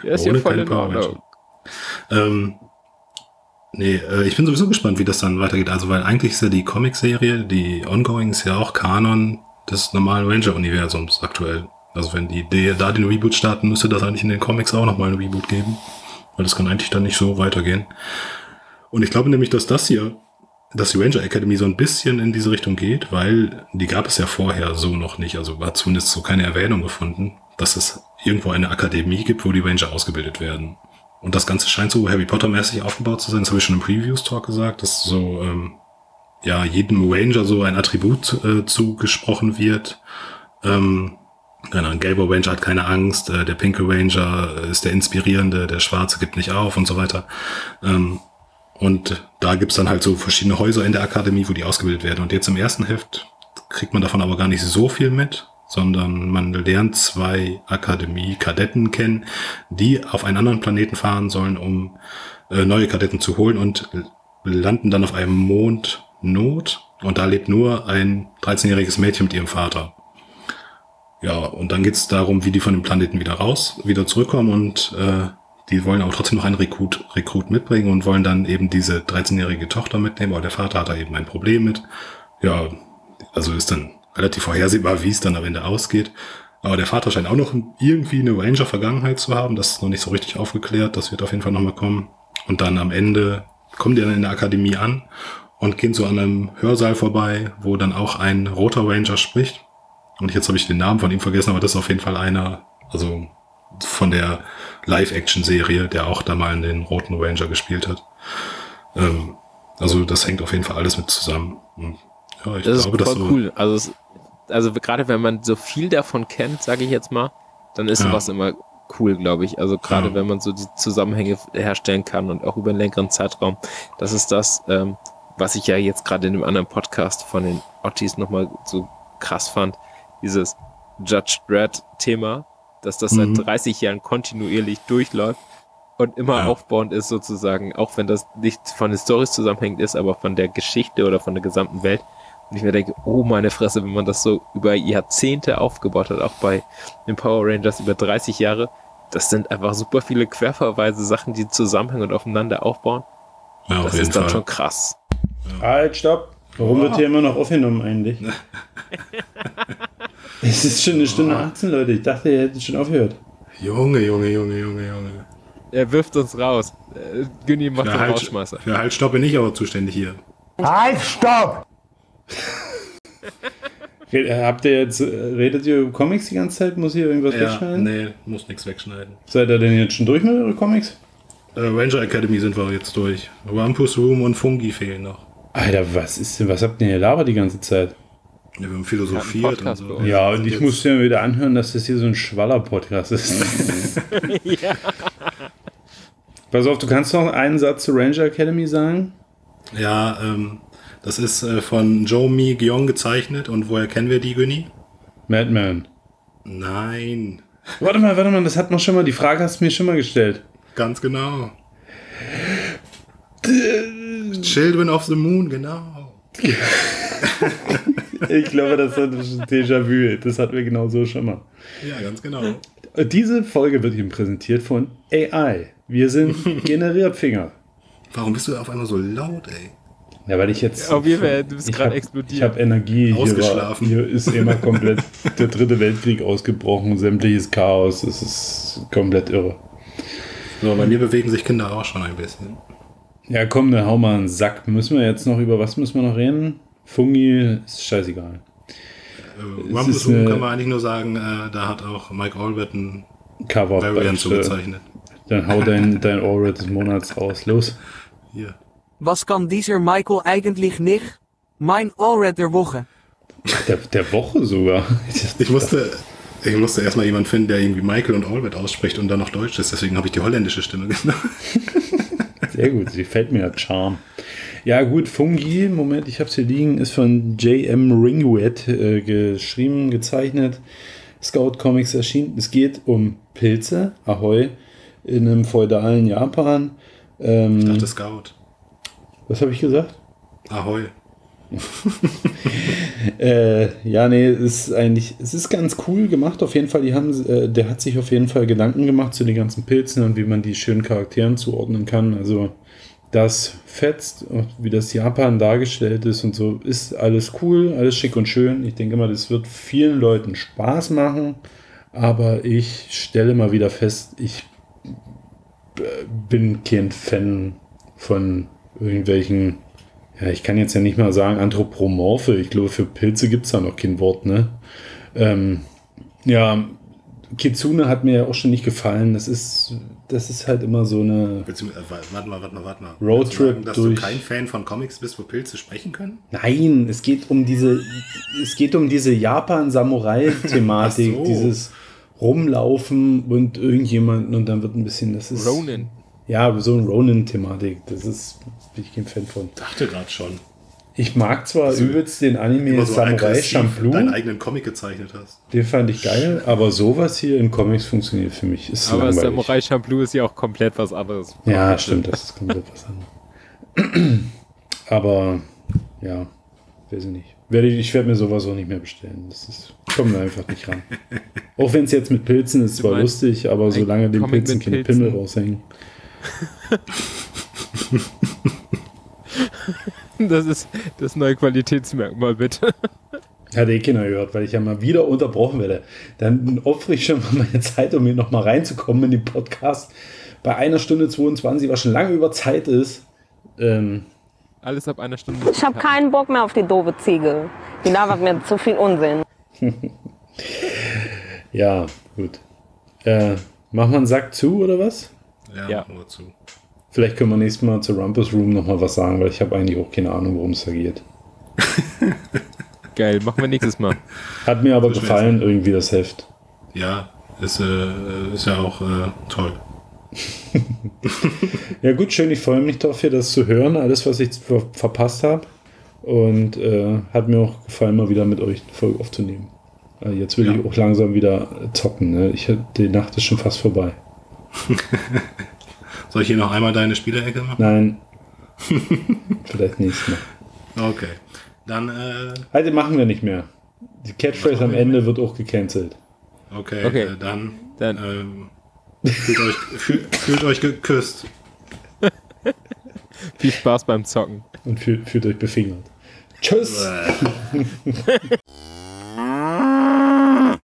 Ja, ist Ohne ja voll in Ordnung. Ähm, nee, äh, ich bin sowieso gespannt, wie das dann weitergeht. Also, weil eigentlich ist ja die Comic-Serie, die Ongoing ist ja auch Kanon des normalen Ranger-Universums aktuell. Also, wenn die, die da den Reboot starten, müsste das eigentlich in den Comics auch nochmal ein Reboot geben. Weil das kann eigentlich dann nicht so weitergehen. Und ich glaube nämlich, dass das hier, dass die Ranger Academy so ein bisschen in diese Richtung geht, weil die gab es ja vorher so noch nicht. Also hat zumindest so keine Erwähnung gefunden, dass es irgendwo eine Akademie gibt, wo die Ranger ausgebildet werden. Und das Ganze scheint so Harry Potter-mäßig aufgebaut zu sein. Das habe ich schon im Previews-Talk gesagt, dass so, ähm, ja, jedem Ranger so ein Attribut äh, zugesprochen wird. Ähm, genau, ein gelber Ranger hat keine Angst, äh, der pinke Ranger ist der Inspirierende, der schwarze gibt nicht auf und so weiter. Ähm, und da gibt's dann halt so verschiedene Häuser in der Akademie, wo die ausgebildet werden. Und jetzt im ersten Heft kriegt man davon aber gar nicht so viel mit, sondern man lernt zwei Akademie-Kadetten kennen, die auf einen anderen Planeten fahren sollen, um äh, neue Kadetten zu holen und landen dann auf einem Mond Not. Und da lebt nur ein 13-jähriges Mädchen mit ihrem Vater. Ja, und dann geht's darum, wie die von dem Planeten wieder raus, wieder zurückkommen und äh, die wollen aber trotzdem noch einen Rekrut, Rekrut mitbringen und wollen dann eben diese 13-jährige Tochter mitnehmen, aber der Vater hat da eben ein Problem mit. Ja, also ist dann relativ vorhersehbar, wie es dann am Ende ausgeht. Aber der Vater scheint auch noch irgendwie eine Ranger-Vergangenheit zu haben. Das ist noch nicht so richtig aufgeklärt. Das wird auf jeden Fall nochmal kommen. Und dann am Ende kommen die dann in der Akademie an und gehen so an einem Hörsaal vorbei, wo dann auch ein roter Ranger spricht. Und jetzt habe ich den Namen von ihm vergessen, aber das ist auf jeden Fall einer, also von der Live-Action-Serie, der auch da mal den roten Ranger gespielt hat. Ähm, also das hängt auf jeden Fall alles mit zusammen. Und ja, ich Das glaube, ist voll so, cool. Also, es, also gerade wenn man so viel davon kennt, sage ich jetzt mal, dann ist Ja. sowas immer cool, glaube ich. Also gerade Ja. wenn man so die Zusammenhänge herstellen kann und auch über einen längeren Zeitraum. Das ist das, ähm, was ich ja jetzt gerade in einem anderen Podcast von den Ottis nochmal so krass fand. Dieses Judge Dredd-Thema, dass das Mhm. seit 30 Jahren kontinuierlich durchläuft und immer Ja. aufbauend ist sozusagen, auch wenn das nicht von den Stories zusammenhängend ist, aber von der Geschichte oder von der gesamten Welt. Und ich mir denke, oh meine Fresse, wenn man das so über Jahrzehnte aufgebaut hat, auch bei den Power Rangers über 30 Jahre, das sind einfach super viele Querverweise, Sachen, die zusammenhängen und aufeinander aufbauen. Ja, auf das jeden ist dann Fall. schon krass. Halt, stopp. Warum wird hier immer noch aufgenommen eigentlich? es ist schon eine Stunde 18, Leute. Ich dachte, ihr hättet schon aufgehört. Junge, Junge, Junge, Junge, Junge. Er wirft uns raus. Äh, Günni macht den halt, Rausschmeißer. für halt Stopp bin ich aber zuständig hier. Halt, stopp! Habt ihr jetzt, äh, redet ihr über Comics die ganze Zeit? Muss hier irgendwas Ja, wegschneiden? nee, muss nichts wegschneiden. Seid ihr denn jetzt schon durch mit euren Comics? Äh, Ranger Academy sind wir jetzt durch. Rumpus Room und Fungi fehlen noch. Alter, was ist denn, was habt ihr denn hier labert die ganze Zeit? Ja, wir haben Ja, philosophiert ein und so. Ja, und ich jetzt- muss mir wieder anhören, dass das hier so ein Schwaller-Podcast ist. ja. Pass auf, du kannst noch einen Satz zu Ranger Academy sagen? Ja, ähm, das ist äh, von Joe Mi Gyeong gezeichnet. Und woher kennen wir die, Günni? Madman. Nein, Warte mal, warte mal, das hat man schon mal, die Frage hast du mir schon mal gestellt. ganz genau. Children of the Moon, genau. Ich glaube, das ist ein Déjà-vu. Das hatten wir genau so schon mal. Ja, ganz genau. Diese Folge wird Ihnen präsentiert von AI. Wir sind generiert Finger. Warum bist du auf einmal so laut, ey? Ja, weil ich jetzt. Auf jeden Fall, du bist ich gerade hab- explodiert. Ich habe Energie. Hier, war, Ausgeschlafen. hier ist immer komplett der dritte Weltkrieg ausgebrochen, sämtliches Chaos. Es ist komplett irre. So, bei mir bewegen sich Kinder auch schon ein bisschen. Ja, komm, dann hau mal einen Sack. Müssen wir jetzt noch über was müssen wir noch reden? Fungi ist scheißegal. Äh, Es Rumpus ist Room eine- kann man eigentlich nur sagen, äh, da hat auch Mike Allred ein Cover. Variant so Beispiel. gezeichnet. Dann hau dein, dein Allred des Monats raus. Los. Hier. Was kann dieser Michael eigentlich nicht? Mein Allred der Woche. Der, der Woche sogar. Ich musste, ich musste erstmal jemanden finden, der irgendwie Michael und Allred ausspricht und dann noch Deutsch ist. Deswegen habe ich die holländische Stimme genommen. Sehr gut, sie fällt mir ja Charme. Ja, gut, Fungi, Moment, ich habe es hier liegen, ist von J.M. Ringwet äh, geschrieben, gezeichnet. Scout Comics erschienen. Es geht um Pilze, Ahoi, in einem feudalen Japan. Ähm, Ich dachte Scout. was habe ich gesagt? Ahoi. Äh, ja, nee, es ist eigentlich, es ist ganz cool gemacht. Auf jeden Fall, die haben, äh, der hat sich auf jeden Fall Gedanken gemacht zu den ganzen Pilzen und wie man die schönen Charakteren zuordnen kann. Also das fetzt, wie das Japan dargestellt ist und so, ist alles cool, alles schick und schön. Ich denke mal, das wird vielen Leuten Spaß machen, aber ich stelle mal wieder fest, ich äh, bin kein Fan von irgendwelchen ja, ich kann jetzt ja nicht mal sagen Anthropomorphe. Ich glaube, für Pilze gibt es da noch kein Wort, ne? Ähm, ja, Kitsune hat mir ja auch schon nicht gefallen. Das ist, das ist halt immer so eine. Äh, warte mal, warte mal, warte mal. Roadtrip sagen, dass durch- du kein Fan von Comics bist, wo Pilze sprechen können? Nein, es geht um diese, es geht um diese Japan-Samurai-Thematik, so. dieses Rumlaufen und irgendjemanden und dann wird ein bisschen, das ist. Ronin. Ja, so ein Ronin-Thematik. Das ist, bin ich kein Fan von. Dachte gerade schon. Ich mag zwar übelst den Anime so Samurai Champloo. deinen eigenen Comic gezeichnet hast. Den fand ich geil, aber sowas hier in Comics funktioniert für mich. Ist Aber langweilig. Samurai Champloo ist ja auch komplett was anderes. Ja, stimmt, das ist komplett was anderes. aber ja, weiß ich nicht. Werde ich, ich werde mir sowas auch nicht mehr bestellen. Das ist, kommt mir einfach nicht ran. Auch wenn es jetzt mit Pilzen ist, zwar lustig, aber solange den Pilzen keine Pilzen? Pimmel raushängen. Das ist das neue Qualitätsmerkmal, bitte. Hat eh keiner gehört, weil ich ja mal wieder unterbrochen werde. Dann opfere ich schon mal meine Zeit, um hier nochmal reinzukommen in den Podcast. Bei einer Stunde 22, was schon lange über Zeit ist. Ähm, Alles ab einer Stunde. Ich habe keinen Bock mehr auf die doofe Ziege. Die labert mir zu viel Unsinn. ja, gut. Äh, machen wir einen Sack zu oder was? Ja, Ja. nur zu. Vielleicht können wir nächstes Mal zu Rumpus Room nochmal was sagen, weil ich habe eigentlich auch keine Ahnung, worum es da geht. Geil, machen wir nächstes Mal. Hat mir aber So gefallen, irgendwie das Heft. Ja, ist, äh, ist ja auch äh, toll. Ja gut, schön, ich freue mich darauf, hier das zu hören, alles, was ich ver verpasst habe. Und äh, hat mir auch gefallen, mal wieder mit euch eine Folge aufzunehmen. Äh, jetzt will Ja. ich auch langsam wieder zocken. Ne? Ich, die Nacht ist schon fast vorbei. Soll ich hier noch einmal deine Spielerecke machen? Nein. Vielleicht nächstes Mal. Okay. Dann, äh, Heute machen wir nicht mehr. Die Catchphrase am Ende wird auch gecancelt. okay, Okay. Äh, dann, Dann- ähm, fühlt, euch, fühlt, fühlt euch geküsst. Viel Spaß beim Zocken. Und fühlt, fühlt euch befingert. Tschüss!